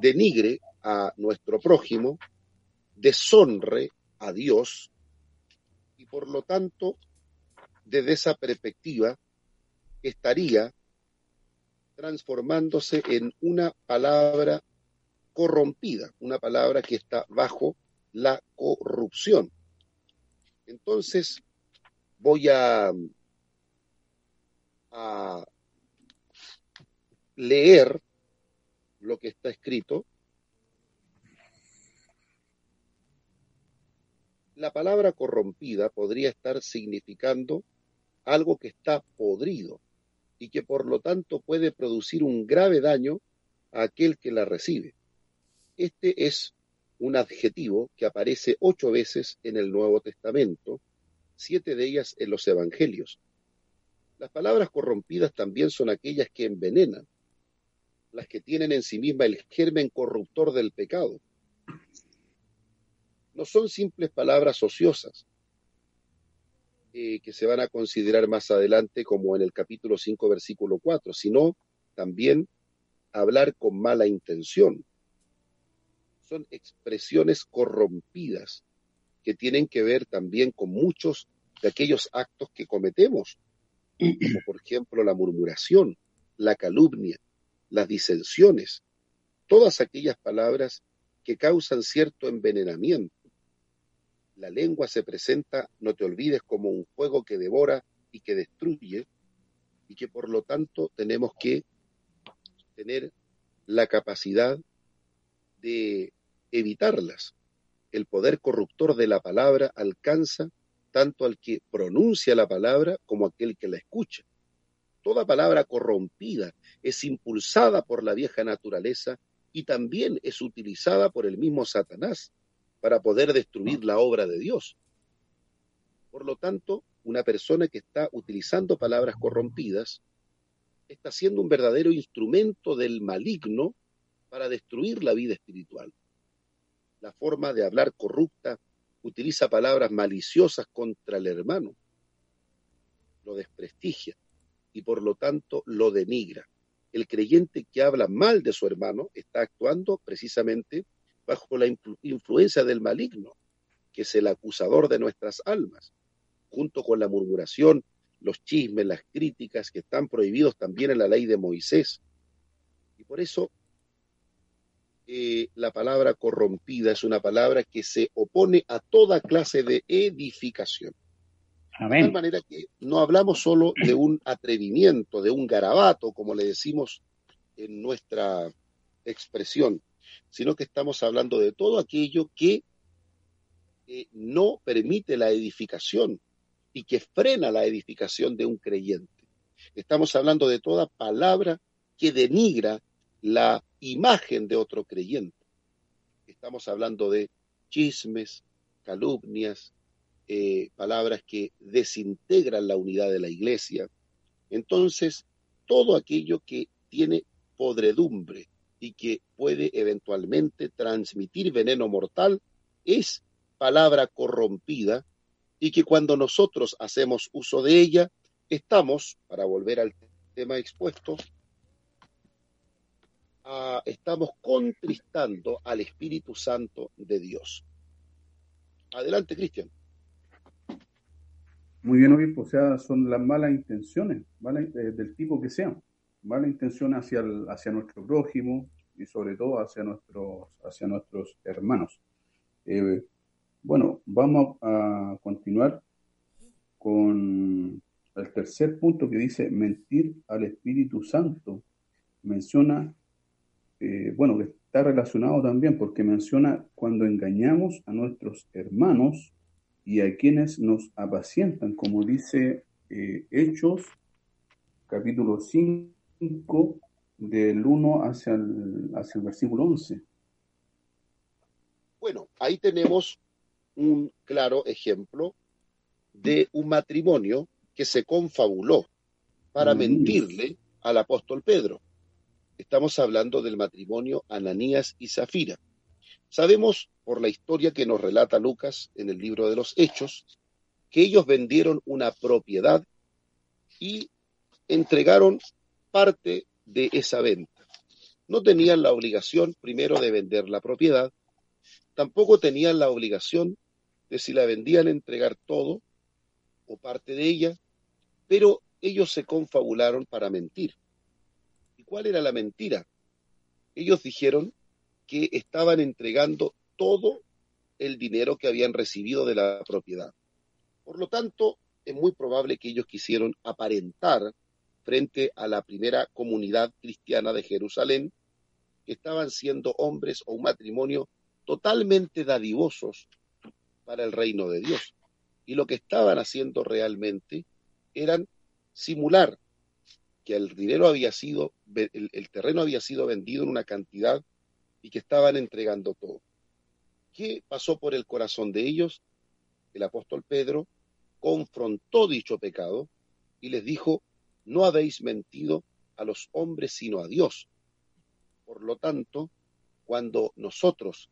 denigre a nuestro prójimo, deshonre a Dios por lo tanto, desde esa perspectiva, estaría transformándose en una palabra corrompida, una palabra que está bajo la corrupción. Entonces, voy a, leer lo que está escrito, la palabra corrompida podría estar significando algo que está podrido y que por lo tanto puede producir un grave daño a aquel que la recibe. Este es un adjetivo que aparece ocho veces en el Nuevo Testamento, siete de ellas en los Evangelios. Las palabras corrompidas también son aquellas que envenenan, las que tienen en sí misma el germen corruptor del pecado. No son simples palabras ociosas, eh, que se van a considerar más adelante como en el capítulo 5, versículo 4, sino también hablar con mala intención, son expresiones corrompidas que tienen que ver también con muchos de aquellos actos que cometemos, como por ejemplo la murmuración, la calumnia, las disensiones, todas aquellas palabras que causan cierto envenenamiento. La lengua se presenta, no te olvides, como un fuego que devora y que destruye, y que por lo tanto tenemos que tener la capacidad de evitarlas. El poder corruptor de la palabra alcanza tanto al que pronuncia la palabra como aquel que la escucha. Toda palabra corrompida es impulsada por la vieja naturaleza y también es utilizada por el mismo Satanás para poder destruir la obra de Dios. Por lo tanto, una persona que está utilizando palabras corrompidas está siendo un verdadero instrumento del maligno para destruir la vida espiritual la forma de hablar corrupta, utiliza palabras maliciosas contra el hermano, lo desprestigia y por lo tanto lo denigra. El creyente que habla mal de su hermano está actuando precisamente bajo la influencia del maligno, que es el acusador de nuestras almas, junto con la murmuración, los chismes, las críticas que están prohibidos también en la ley de Moisés. Y por eso eh, la palabra corrompida es una palabra que se opone a toda clase de edificación. De tal manera que no hablamos solo de un atrevimiento, de un garabato, como le decimos en nuestra expresión, sino que estamos hablando de todo aquello que eh, no permite la edificación y que frena la edificación de un creyente. Estamos hablando de toda palabra que denigra la imagen de otro creyente. Estamos hablando de chismes, calumnias, eh, palabras que desintegran la unidad de la iglesia. Entonces, todo aquello que tiene podredumbre y que puede eventualmente transmitir veneno mortal es palabra corrompida y que cuando nosotros hacemos uso de ella, estamos, para volver al tema expuesto, estamos contristando al Espíritu Santo de Dios. Adelante, Cristian. Muy bien, obispo. O sea, son las malas intenciones, eh, del tipo que sean. Mala intención hacia, hacia nuestro prójimo y sobre todo hacia nuestros, hacia nuestros hermanos. Eh, bueno, vamos a continuar con el tercer punto que dice mentir al Espíritu Santo. Menciona eh, bueno, que está relacionado también porque menciona cuando engañamos a nuestros hermanos y a quienes nos apacientan, como dice eh, Hechos, capítulo 5, del 1 hacia el, hacia el versículo 11. Bueno, ahí tenemos un claro ejemplo de un matrimonio que se confabuló para mentirle al apóstol Pedro. Estamos hablando del matrimonio Ananías y Zafira. Sabemos por la historia que nos relata Lucas en el libro de los Hechos que ellos vendieron una propiedad y entregaron parte de esa venta. No tenían la obligación primero de vender la propiedad, tampoco tenían la obligación de si la vendían entregar todo o parte de ella, pero ellos se confabularon para mentir. ¿Cuál era la mentira? Ellos dijeron que estaban entregando todo el dinero que habían recibido de la propiedad. Por lo tanto, es muy probable que ellos quisieron aparentar frente a la primera comunidad cristiana de Jerusalén que estaban siendo hombres o un matrimonio totalmente dadivosos para el reino de Dios. Y lo que estaban haciendo realmente eran simular que el dinero había sido, el, terreno había sido vendido en una cantidad y que estaban entregando todo. ¿Qué pasó por el corazón de ellos? El apóstol Pedro confrontó dicho pecado y les dijo, no habéis mentido a los hombres sino a Dios. Por lo tanto, cuando nosotros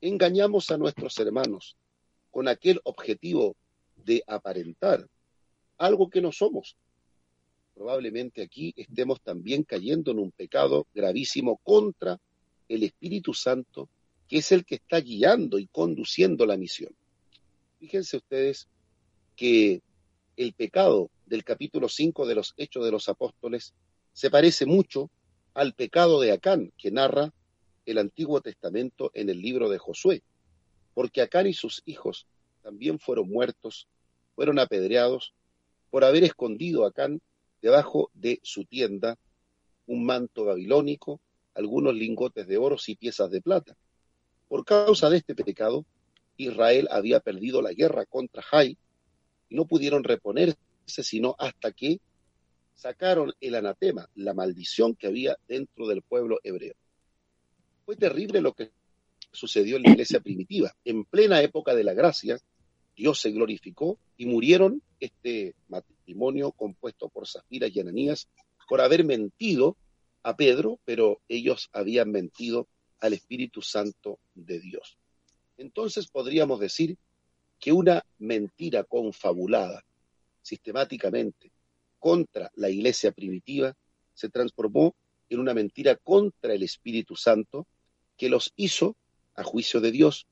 engañamos a nuestros hermanos con aquel objetivo de aparentar algo que no somos, probablemente aquí estemos también cayendo en un pecado gravísimo contra el Espíritu Santo, que es el que está guiando y conduciendo la misión. Fíjense ustedes que el pecado del capítulo 5 de los Hechos de los Apóstoles se parece mucho al pecado de Acán, que narra el Antiguo Testamento en el libro de Josué, porque Acán y sus hijos también fueron muertos, fueron apedreados por haber escondido a Acán debajo de su tienda un manto babilónico, algunos lingotes de oro y piezas de plata. Por causa de este pecado, Israel había perdido la guerra contra Jai y no pudieron reponerse sino hasta que sacaron el anatema, la maldición que había dentro del pueblo hebreo. Fue terrible lo que sucedió en la iglesia primitiva. En plena época de la gracia, Dios se glorificó y murieron este compuesto por Zafira y Ananías por haber mentido a Pedro, pero ellos habían mentido al Espíritu Santo de Dios. Entonces podríamos decir que una mentira confabulada sistemáticamente contra la iglesia primitiva se transformó en una mentira contra el Espíritu Santo que los hizo, a juicio de Dios,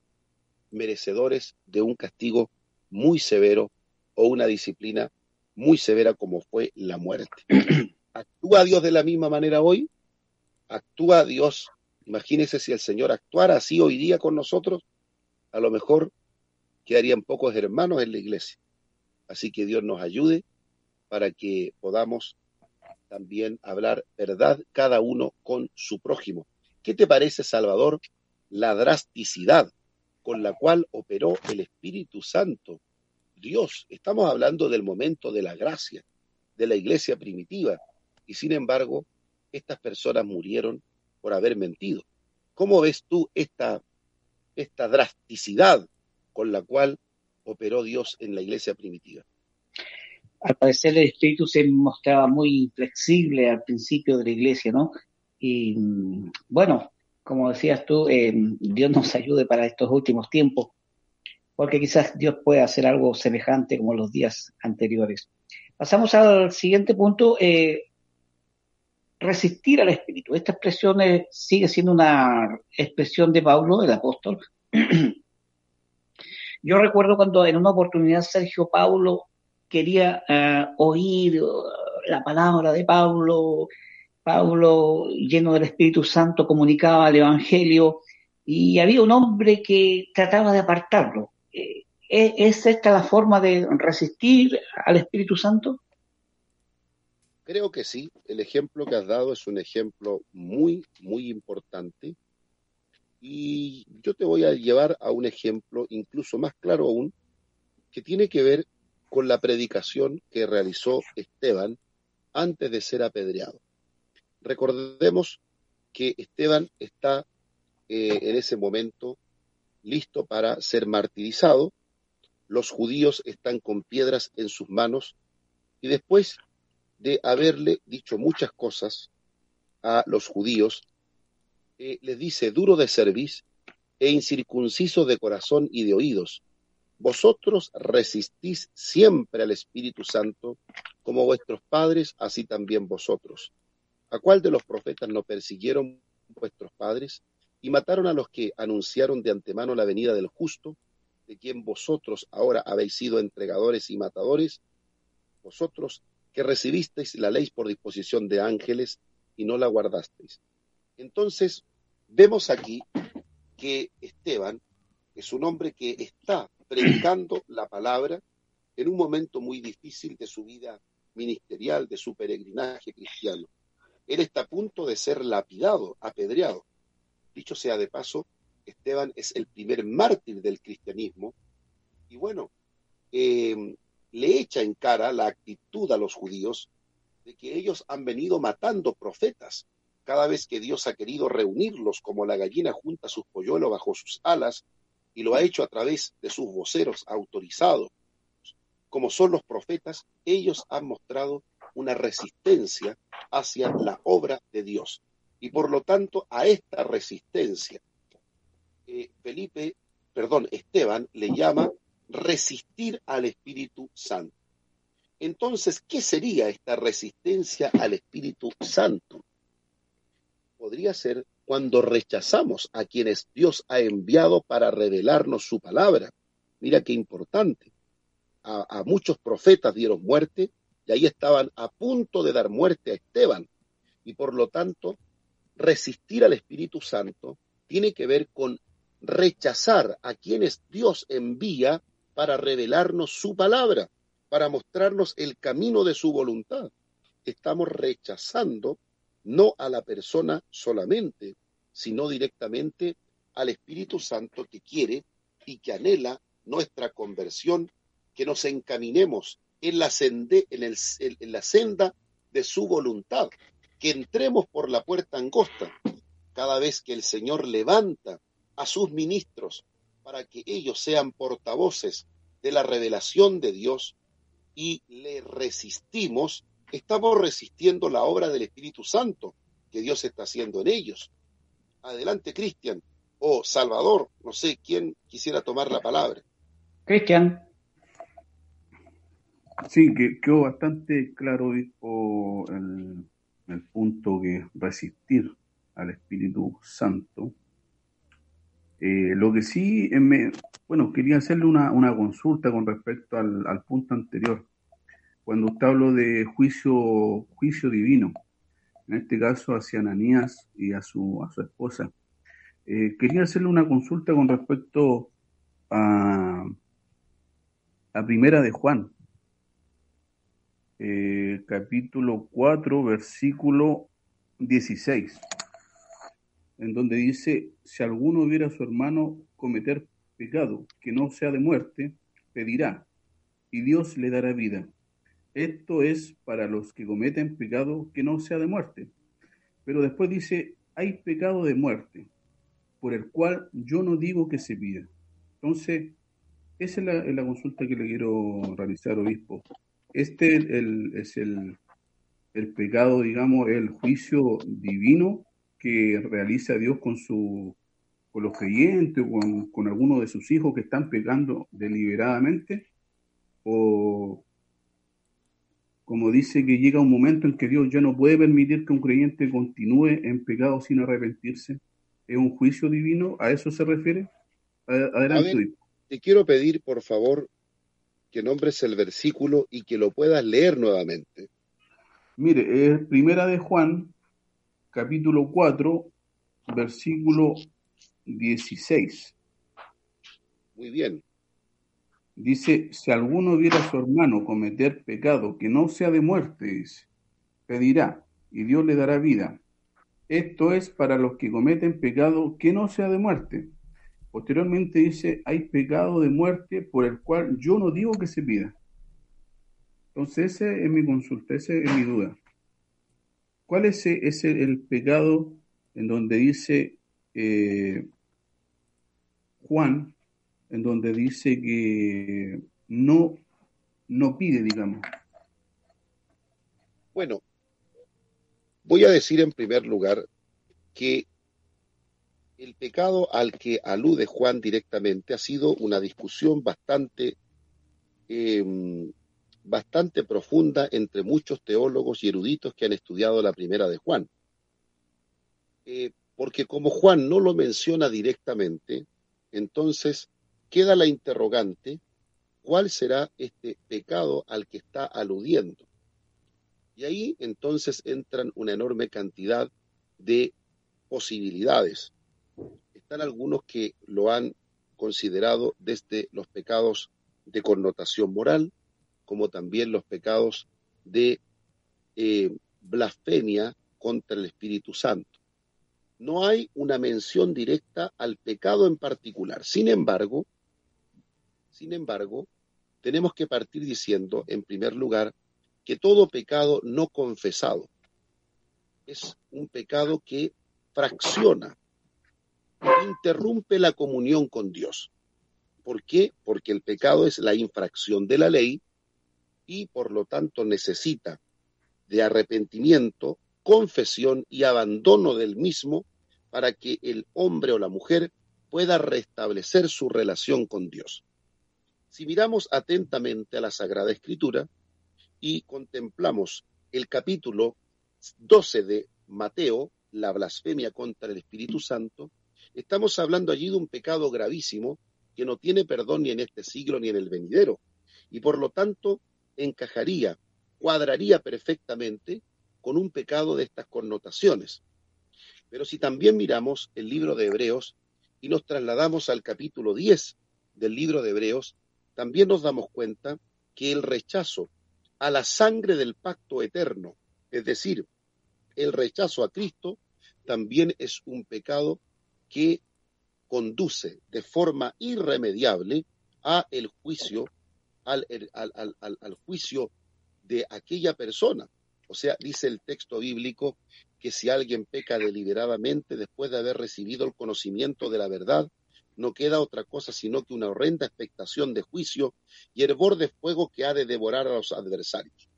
merecedores de un castigo muy severo o una disciplina muy severa como fue la muerte. *clears throat* ¿Actúa Dios de la misma manera hoy? ¿Actúa Dios? Imagínese si el Señor actuara así hoy día con nosotros, a lo mejor quedarían pocos hermanos en la iglesia. Así que Dios nos ayude para que podamos también hablar verdad cada uno con su prójimo. ¿Qué te parece, Salvador, la drasticidad con la cual operó el Espíritu Santo? Dios, estamos hablando del momento de la gracia, de la iglesia primitiva, y sin embargo, estas personas murieron por haber mentido. ¿Cómo ves tú esta, esta drasticidad con la cual operó Dios en la iglesia primitiva? Al parecer el espíritu se mostraba muy flexible al principio de la iglesia, ¿no? Y bueno, como decías tú, eh, Dios nos ayude para estos últimos tiempos, porque quizás Dios pueda hacer algo semejante como los días anteriores. Pasamos al siguiente punto, eh, resistir al espíritu. Esta expresión sigue siendo una expresión de Pablo, el apóstol, *clears throat* Yo recuerdo cuando en una oportunidad Sergio Paulo quería eh, oír uh, la palabra de Pablo, Pablo lleno del Espíritu Santo comunicaba el Evangelio y había un hombre que trataba de apartarlo. ¿Es esta la forma de resistir al Espíritu Santo? Creo que sí. El ejemplo que has dado es un ejemplo muy, muy importante y yo te voy a llevar a un ejemplo incluso más claro aún, que tiene que ver con la predicación que realizó Esteban antes de ser apedreado. Recordemos que Esteban está eh, en ese momento listo para ser martirizado, los judíos están con piedras en sus manos y después de haberle dicho muchas cosas a los judíos, eh, les dice, duro de cerviz e incircunciso de corazón y de oídos, vosotros resistís siempre al Espíritu Santo, como vuestros padres, así también vosotros. ¿A cuál de los profetas no persiguieron vuestros padres y mataron a los que anunciaron de antemano la venida del justo, de quien vosotros ahora habéis sido entregadores y matadores? Vosotros que recibisteis la ley por disposición de ángeles y no la guardasteis. Entonces, vemos aquí que Esteban es un hombre que está predicando *clears throat* la palabra en un momento muy difícil de su vida ministerial, de su peregrinaje cristiano. Él está a punto de ser lapidado, apedreado. Dicho sea de paso, Esteban es el primer mártir del cristianismo y bueno, eh, le echa en cara la actitud a los judíos de que ellos han venido matando profetas cada vez que Dios ha querido reunirlos como la gallina junta sus polluelos bajo sus alas y lo ha hecho a través de sus voceros autorizados. Como son los profetas, ellos han mostrado una resistencia hacia la obra de Dios. Y por lo tanto, a esta resistencia, Felipe, perdón, Esteban le llama resistir al Espíritu Santo. Entonces, ¿qué sería esta resistencia al Espíritu Santo? Podría ser cuando rechazamos a quienes Dios ha enviado para revelarnos su palabra. Mira qué importante. A, a, muchos profetas dieron muerte y ahí estaban a punto de dar muerte a Esteban. Y por lo tanto, resistir al Espíritu Santo tiene que ver con rechazar a quienes Dios envía para revelarnos su palabra, para mostrarnos el camino de su voluntad. Estamos rechazando no a la persona solamente, sino directamente al Espíritu Santo que quiere y que anhela nuestra conversión, que nos encaminemos en la, en la senda de su voluntad, que entremos por la puerta angosta cada vez que el Señor levanta a sus ministros para que ellos sean portavoces de la revelación de Dios y le resistimos, estamos resistiendo la obra del Espíritu Santo que Dios está haciendo en ellos. Adelante, Cristian, o Salvador, no sé quién quisiera tomar la palabra. Cristian. Sí, que quedó bastante claro el, el punto que resistir al Espíritu Santo eh, lo que sí, eh, me, bueno, quería hacerle una, una consulta con respecto al, al, punto anterior. Cuando usted habló de juicio, juicio divino, en este caso hacia Ananías y a su, a su esposa, eh, quería hacerle una consulta con respecto a, a Primera de Juan, capítulo 4, versículo 16 en donde dice, si alguno viera a su hermano cometer pecado que no sea de muerte, pedirá, y Dios le dará vida. Esto es para los que cometen pecado que no sea de muerte. Pero después dice, hay pecado de muerte, por el cual yo no digo que se pida. Entonces, esa es la, consulta que le quiero realizar, obispo. Este es el, el pecado, digamos, el juicio divino que realiza Dios con, su, con los creyentes o con, con algunos de sus hijos que están pecando deliberadamente, o como dice que llega un momento en que Dios ya no puede permitir que un creyente continúe en pecado sin arrepentirse. ¿Es un juicio divino? ¿A eso se refiere? Adelante. Ver, te quiero pedir, por favor, que nombres el versículo y que lo puedas leer nuevamente. Mire, es primera de Juan, capítulo 4, versículo 16. Muy bien. Dice, si alguno viera a su hermano cometer pecado que no sea de muerte, dice, pedirá y Dios le dará vida. Esto es para los que cometen pecado que no sea de muerte. Posteriormente dice, hay pecado de muerte por el cual yo no digo que se pida. Entonces esa es mi consulta, esa es mi duda. ¿Cuál es, es el, pecado en donde dice eh, Juan, en donde dice que no, no pide, digamos? Bueno, voy a decir en primer lugar que el pecado al que alude Juan directamente ha sido una discusión bastante eh, bastante profunda entre muchos teólogos y eruditos que han estudiado la primera de Juan. Eh, porque como Juan no lo menciona directamente, entonces queda la interrogante, ¿cuál será este pecado al que está aludiendo? Y ahí entonces entran una enorme cantidad de posibilidades. Están algunos que lo han considerado desde los pecados de connotación moral, como también los pecados de eh, blasfemia contra el Espíritu Santo. no hay una mención directa al pecado en particular. Sin embargo, sin embargo, tenemos que partir diciendo, en primer lugar, que todo pecado no confesado es un pecado que fracciona, interrumpe la comunión con Dios. ¿Por qué? Porque el pecado es la infracción de la ley y por lo tanto necesita de arrepentimiento, confesión y abandono del mismo para que el hombre o la mujer pueda restablecer su relación con Dios. Si miramos atentamente a la Sagrada Escritura y contemplamos el capítulo 12 de Mateo, la blasfemia contra el Espíritu Santo, estamos hablando allí de un pecado gravísimo que no tiene perdón ni en este siglo ni en el venidero, y por lo tanto encajaría, cuadraría perfectamente con un pecado de estas connotaciones. Pero si también miramos el libro de Hebreos y nos trasladamos al capítulo 10 del libro de Hebreos, también nos damos cuenta que el rechazo a la sangre del pacto eterno, es decir, el rechazo a Cristo, también es un pecado que conduce de forma irremediable a el juicio, al, al, al, juicio de aquella persona. O sea, dice el texto bíblico que si alguien peca deliberadamente después de haber recibido el conocimiento de la verdad, no queda otra cosa sino que una horrenda expectación de juicio y hervor de fuego que ha de devorar a los adversarios.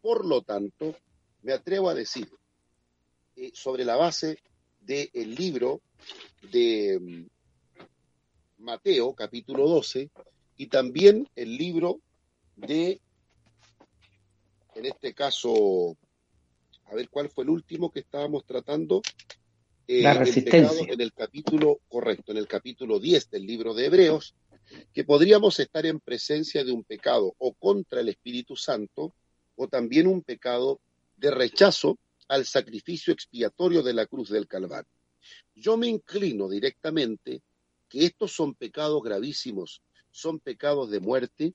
Por lo tanto, me atrevo a decir, eh, sobre la base del libro de mm, Mateo, capítulo 12, y también el libro de, en este caso, a ver cuál fue el último que estábamos tratando. Eh, la resistencia. en el capítulo, correcto, en el capítulo 10 del libro de Hebreos, que podríamos estar en presencia de un pecado o contra el Espíritu Santo, o también un pecado de rechazo al sacrificio expiatorio de la cruz del Calvario. Yo me inclino directamente que estos son pecados gravísimos, son pecados de muerte.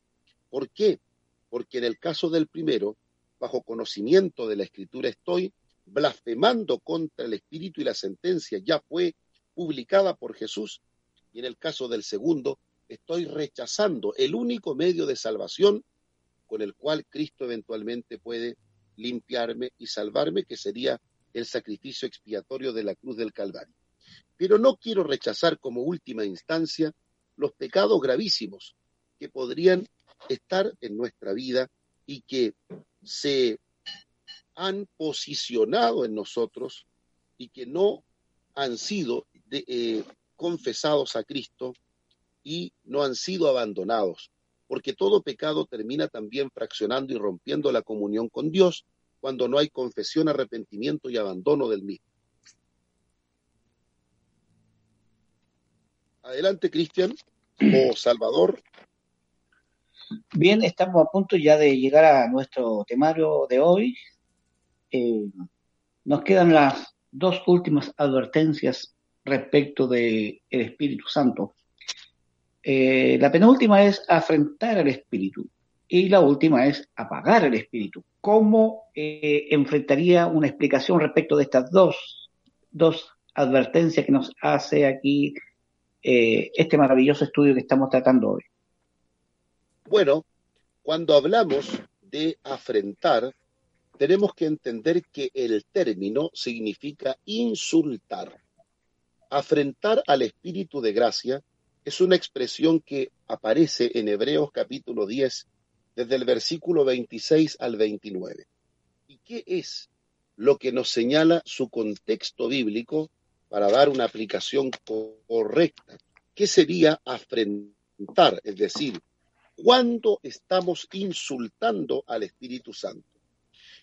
¿Por qué? Porque en el caso del primero, bajo conocimiento de la escritura estoy, blasfemando contra el Espíritu y la sentencia ya fue publicada por Jesús. Y en el caso del segundo, estoy rechazando el único medio de salvación con el cual Cristo eventualmente puede limpiarme y salvarme, que sería el sacrificio expiatorio de la cruz del Calvario. Pero no quiero rechazar como última instancia los pecados gravísimos que podrían estar en nuestra vida y que se han posicionado en nosotros y que no han sido eh, confesados a Cristo y no han sido abandonados porque todo pecado termina también fraccionando y rompiendo la comunión con Dios cuando no hay confesión, arrepentimiento y abandono del mismo. Adelante, Cristian o *clears throat* Salvador. Bien, estamos a punto ya de llegar a nuestro temario de hoy. Eh, nos quedan las dos últimas advertencias respecto del Espíritu Santo. Eh, la penúltima es afrentar al espíritu y la última es apagar el espíritu. ¿Cómo eh, enfrentaría una explicación respecto de estas dos, dos advertencias que nos hace aquí eh, este maravilloso estudio que estamos tratando hoy? Bueno, cuando hablamos de afrentar, tenemos que entender que el término significa insultar. Afrentar al espíritu de gracia es una expresión que aparece en Hebreos capítulo 10, desde el versículo 26 al 29. ¿Y qué es lo que nos señala su contexto bíblico para dar una aplicación correcta? ¿Qué sería afrentar? Es decir, ¿cuándo estamos insultando al Espíritu Santo?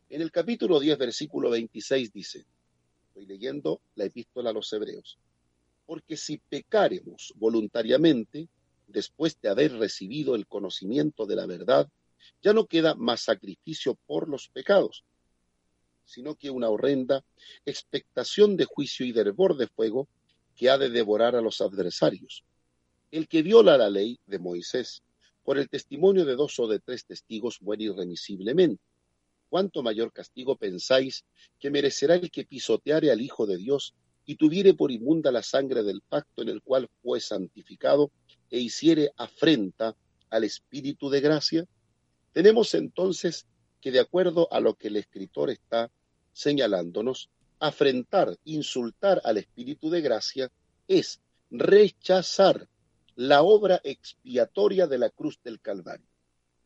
En el capítulo 10, versículo 26 dice, estoy leyendo la epístola a los Hebreos, porque si pecaremos voluntariamente, después de haber recibido el conocimiento de la verdad, ya no queda más sacrificio por los pecados, sino que una horrenda expectación de juicio y de hervor de fuego que ha de devorar a los adversarios. El que viola la ley de Moisés por el testimonio de dos o de tres testigos muere irremisiblemente. ¿Cuánto mayor castigo pensáis que merecerá el que pisoteare al Hijo de Dios y tuviere por inmunda la sangre del pacto en el cual fue santificado e hiciere afrenta al Espíritu de gracia? Tenemos entonces que, de acuerdo a lo que el escritor está señalándonos, afrentar, insultar al Espíritu de gracia es rechazar la obra expiatoria de la cruz del Calvario.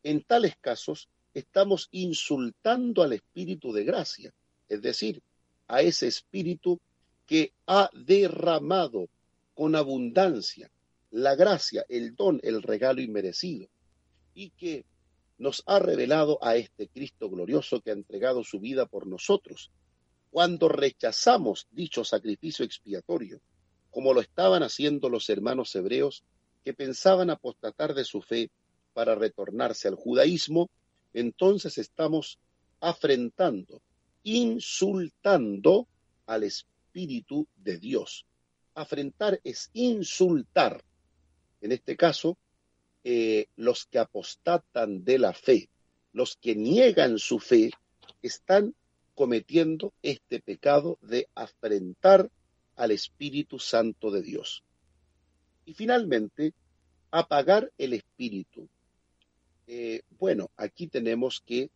En tales casos, estamos insultando al Espíritu de gracia, es decir, a ese Espíritu que ha derramado con abundancia la gracia, el don, el regalo inmerecido, y que nos ha revelado a este Cristo glorioso que ha entregado su vida por nosotros. Cuando rechazamos dicho sacrificio expiatorio, como lo estaban haciendo los hermanos hebreos que pensaban apostatar de su fe para retornarse al judaísmo, entonces estamos afrentando, insultando al Espíritu de Dios. Afrentar es insultar. En este caso, eh, los que apostatan de la fe, los que niegan su fe, están cometiendo este pecado de afrentar al Espíritu Santo de Dios. Y finalmente, apagar el Espíritu. Eh, bueno, aquí tenemos que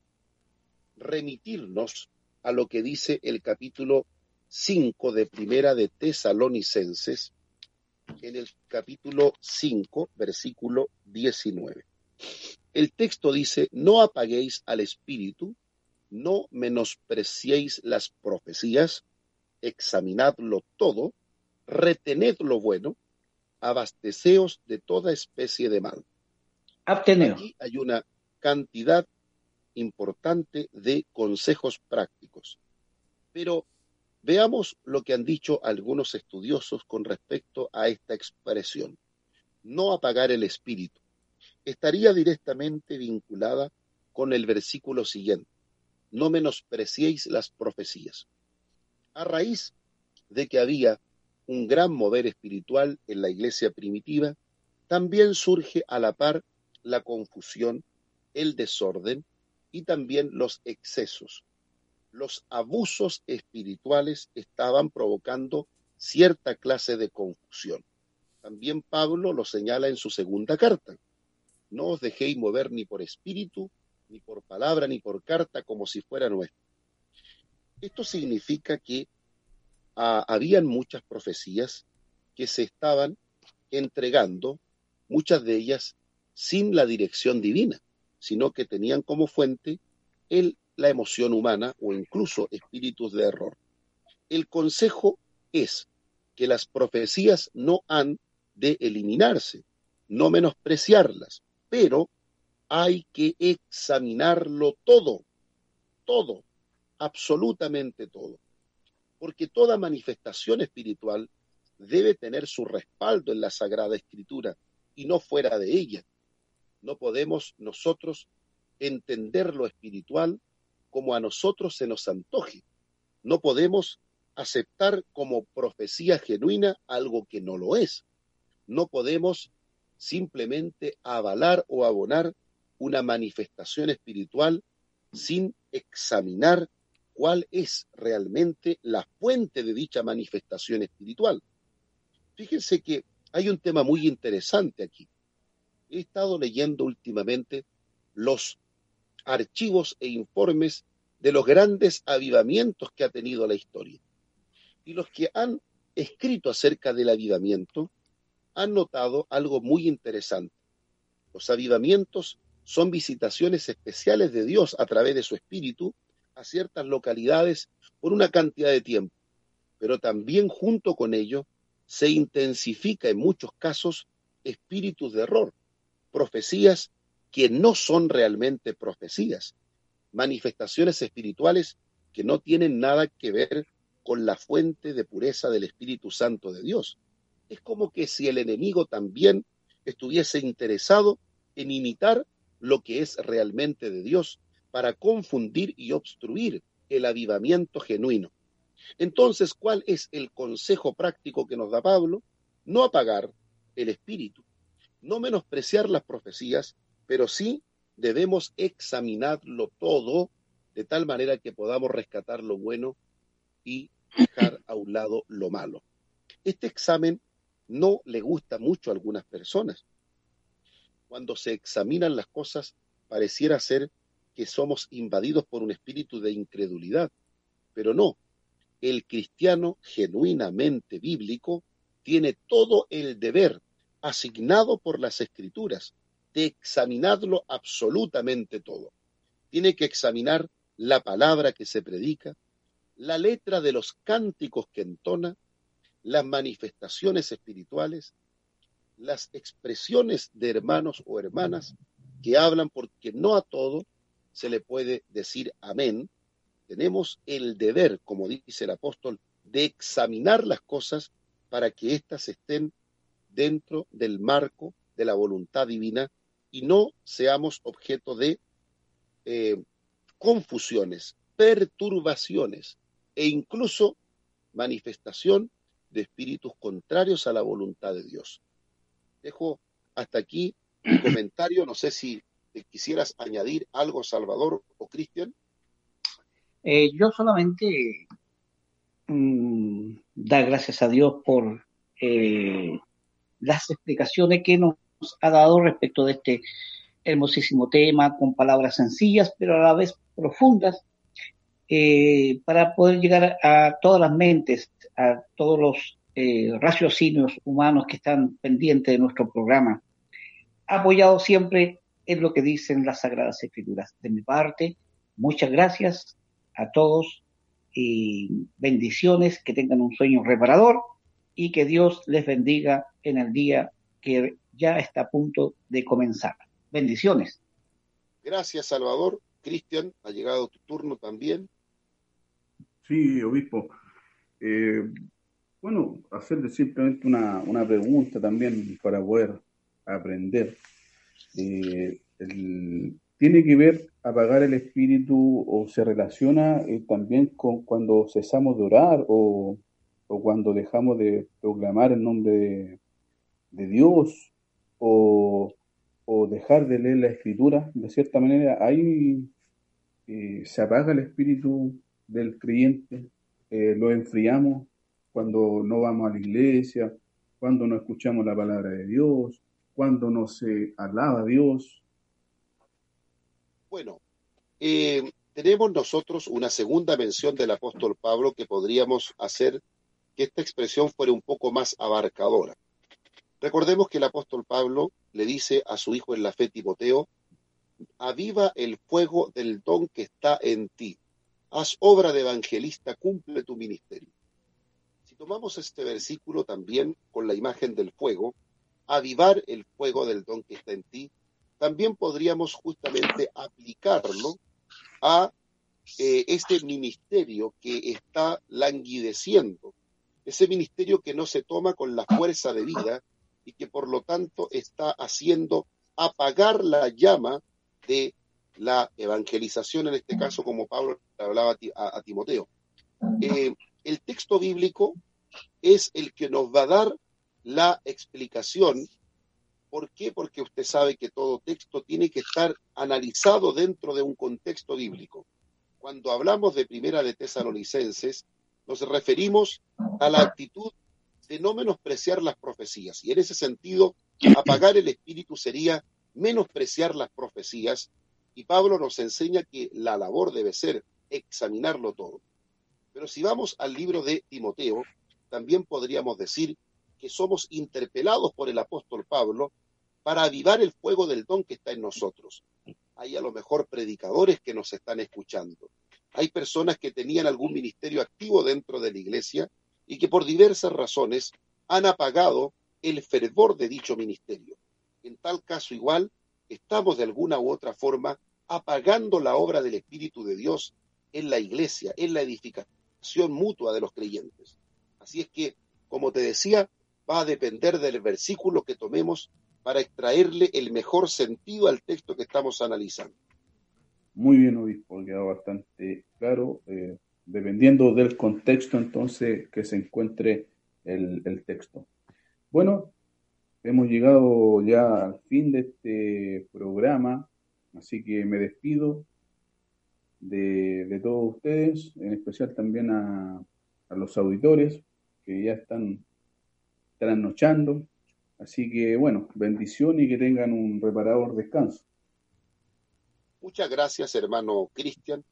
remitirnos a lo que dice el capítulo 5 de Primera de Tesalonicenses, en el capítulo 5, versículo 19. El texto dice, no apaguéis al espíritu, no menospreciéis las profecías, examinadlo todo, retened lo bueno, abasteceos de toda especie de mal. Abteneos. Aquí hay una cantidad importante de consejos prácticos. Pero Veamos lo que han dicho algunos estudiosos con respecto a esta expresión. No apagar el espíritu. Estaría directamente vinculada con el versículo siguiente. No menospreciéis las profecías. A raíz de que había un gran mover espiritual en la iglesia primitiva, también surge a la par la confusión, el desorden y también los excesos los abusos espirituales estaban provocando cierta clase de confusión. También Pablo lo señala en su segunda carta. No os dejéis mover ni por espíritu, ni por palabra, ni por carta, como si fuera nuestro. Esto significa que ah, habían muchas profecías que se estaban entregando, muchas de ellas sin la dirección divina, sino que tenían como fuente el la emoción humana o incluso espíritus de error. El consejo es que las profecías no han de eliminarse, no menospreciarlas, pero hay que examinarlo todo, todo, absolutamente todo, porque toda manifestación espiritual debe tener su respaldo en la Sagrada Escritura y no fuera de ella. No podemos nosotros entender lo espiritual como a nosotros se nos antoje. No podemos aceptar como profecía genuina algo que no lo es. No podemos simplemente avalar o abonar una manifestación espiritual sin examinar cuál es realmente la fuente de dicha manifestación espiritual. Fíjense que hay un tema muy interesante aquí. He estado leyendo últimamente los archivos e informes de los grandes avivamientos que ha tenido la historia. Y los que han escrito acerca del avivamiento han notado algo muy interesante. Los avivamientos son visitaciones especiales de Dios a través de su espíritu a ciertas localidades por una cantidad de tiempo, pero también junto con ello se intensifica en muchos casos espíritus de error, profecías que no son realmente profecías, manifestaciones espirituales que no tienen nada que ver con la fuente de pureza del Espíritu Santo de Dios. Es como que si el enemigo también estuviese interesado en imitar lo que es realmente de Dios para confundir y obstruir el avivamiento genuino. Entonces, ¿cuál es el consejo práctico que nos da Pablo? No apagar el espíritu, no menospreciar las profecías, pero sí debemos examinarlo todo de tal manera que podamos rescatar lo bueno y dejar a un lado lo malo. Este examen no le gusta mucho a algunas personas. Cuando se examinan las cosas, pareciera ser que somos invadidos por un espíritu de incredulidad, pero no. El cristiano genuinamente bíblico tiene todo el deber asignado por las escrituras de examinarlo absolutamente todo. Tiene que examinar la palabra que se predica, la letra de los cánticos que entona, las manifestaciones espirituales, las expresiones de hermanos o hermanas que hablan porque no a todo se le puede decir amén. Tenemos el deber, como dice el apóstol, de examinar las cosas para que éstas estén dentro del marco de la voluntad divina y no seamos objeto de eh, confusiones, perturbaciones e incluso manifestación de espíritus contrarios a la voluntad de Dios. Dejo hasta aquí mi *clears throat* comentario. No sé si quisieras añadir algo, Salvador o Cristian. Eh, yo solamente mm, dar gracias a Dios por eh, las explicaciones que nos ha dado respecto de este hermosísimo tema, con palabras sencillas, pero a la vez profundas, eh, para poder llegar a todas las mentes, a todos los eh, raciocinios humanos que están pendientes de nuestro programa, apoyado siempre en lo que dicen las Sagradas Escrituras. De mi parte, muchas gracias a todos y bendiciones, que tengan un sueño reparador y que Dios les bendiga en el día que ya está a punto de comenzar. Bendiciones. Gracias, Salvador. Cristian, ha llegado tu turno también. Sí, obispo. Eh, bueno, hacerle simplemente una, una, pregunta también para poder aprender. Eh, ¿Tiene que ver apagar el espíritu o se relaciona eh, también con cuando cesamos de orar o, o cuando dejamos de proclamar el nombre de, Dios o, dejar de leer la escritura, de cierta manera, ahí eh, se apaga el espíritu del creyente, eh, lo enfriamos cuando no vamos a la iglesia, cuando no escuchamos la palabra de Dios, cuando no se alaba a Dios. Bueno, eh, tenemos nosotros una segunda mención del apóstol Pablo que podríamos hacer que esta expresión fuera un poco más abarcadora. Recordemos que el apóstol Pablo le dice a su hijo en la fe Timoteo, aviva el fuego del don que está en ti, haz obra de evangelista, cumple tu ministerio. Si tomamos este versículo también con la imagen del fuego, avivar el fuego del don que está en ti, también podríamos justamente aplicarlo a eh, este ministerio que está languideciendo ese ministerio que no se toma con la fuerza de vida y que por lo tanto está haciendo apagar la llama de la evangelización, en este caso como Pablo hablaba a, Timoteo. Eh, el texto bíblico es el que nos va a dar la explicación. ¿Por qué? Porque usted sabe que todo texto tiene que estar analizado dentro de un contexto bíblico. Cuando hablamos de Primera de Tesalonicenses, nos referimos a la actitud de no menospreciar las profecías. Y en ese sentido, apagar el espíritu sería menospreciar las profecías. Y Pablo nos enseña que la labor debe ser examinarlo todo. Pero si vamos al libro de Timoteo, también podríamos decir que somos interpelados por el apóstol Pablo para avivar el fuego del don que está en nosotros. Hay a lo mejor predicadores que nos están escuchando hay personas que tenían algún ministerio activo dentro de la iglesia y que por diversas razones han apagado el fervor de dicho ministerio. En tal caso igual, estamos de alguna u otra forma apagando la obra del Espíritu de Dios en la iglesia, en la edificación mutua de los creyentes. Así es que, como te decía, va a depender del versículo que tomemos para extraerle el mejor sentido al texto que estamos analizando. Muy bien, obispo, quedado bastante claro. Eh, dependiendo del contexto, entonces, que se encuentre el, texto. Bueno, hemos llegado ya al fin de este programa, así que me despido de, todos ustedes, en especial también a, a los auditores que ya están trasnochando. Así que bueno, bendición y que tengan un reparador descanso. Muchas gracias, hermano Cristian.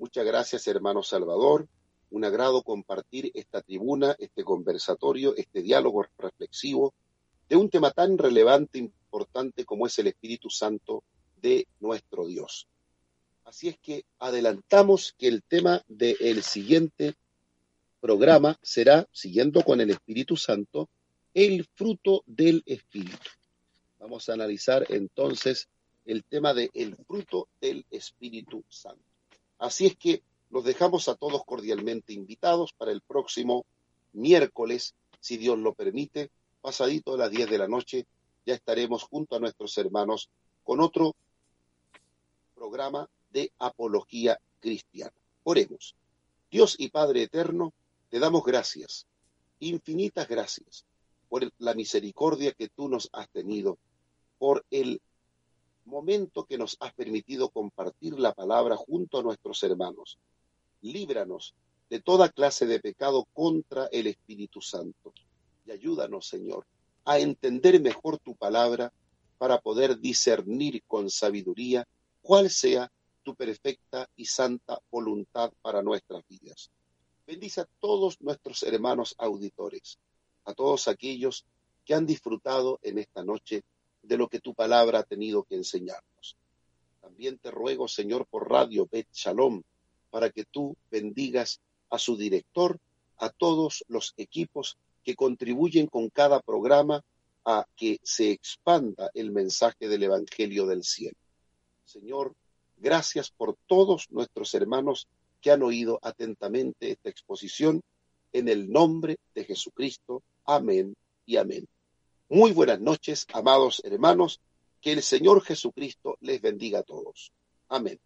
Muchas gracias, hermano Salvador. Un agrado compartir esta tribuna, este conversatorio, este diálogo reflexivo de un tema tan relevante, e importante como es el Espíritu Santo de nuestro Dios. Así es que adelantamos que el tema del siguiente programa será, siguiendo con el Espíritu Santo, el fruto del Espíritu. Vamos a analizar entonces el tema del el fruto del Espíritu Santo. Así es que los dejamos a todos cordialmente invitados para el próximo miércoles, si Dios lo permite, pasadito a las 10 de la noche, ya estaremos junto a nuestros hermanos con otro programa de apología cristiana. Oremos. Dios y Padre eterno, te damos gracias, infinitas gracias, por la misericordia que tú nos has tenido, por el momento que nos has permitido compartir la palabra junto a nuestros hermanos. Líbranos de toda clase de pecado contra el Espíritu Santo. Y ayúdanos, Señor, a entender mejor tu palabra para poder discernir con sabiduría cuál sea tu perfecta y santa voluntad para nuestras vidas. Bendice a todos nuestros hermanos auditores, a todos aquellos que han disfrutado en esta noche de lo que tu palabra ha tenido que enseñarnos. También te ruego, Señor, por Radio Bet Shalom, para que tú bendigas a su director, a todos los equipos que contribuyen con cada programa a que se expanda el mensaje del Evangelio del cielo. Señor, gracias por todos nuestros hermanos que han oído atentamente esta exposición. En el nombre de Jesucristo. Amén y amén. Muy buenas noches, amados hermanos. Que el Señor Jesucristo les bendiga a todos. Amén.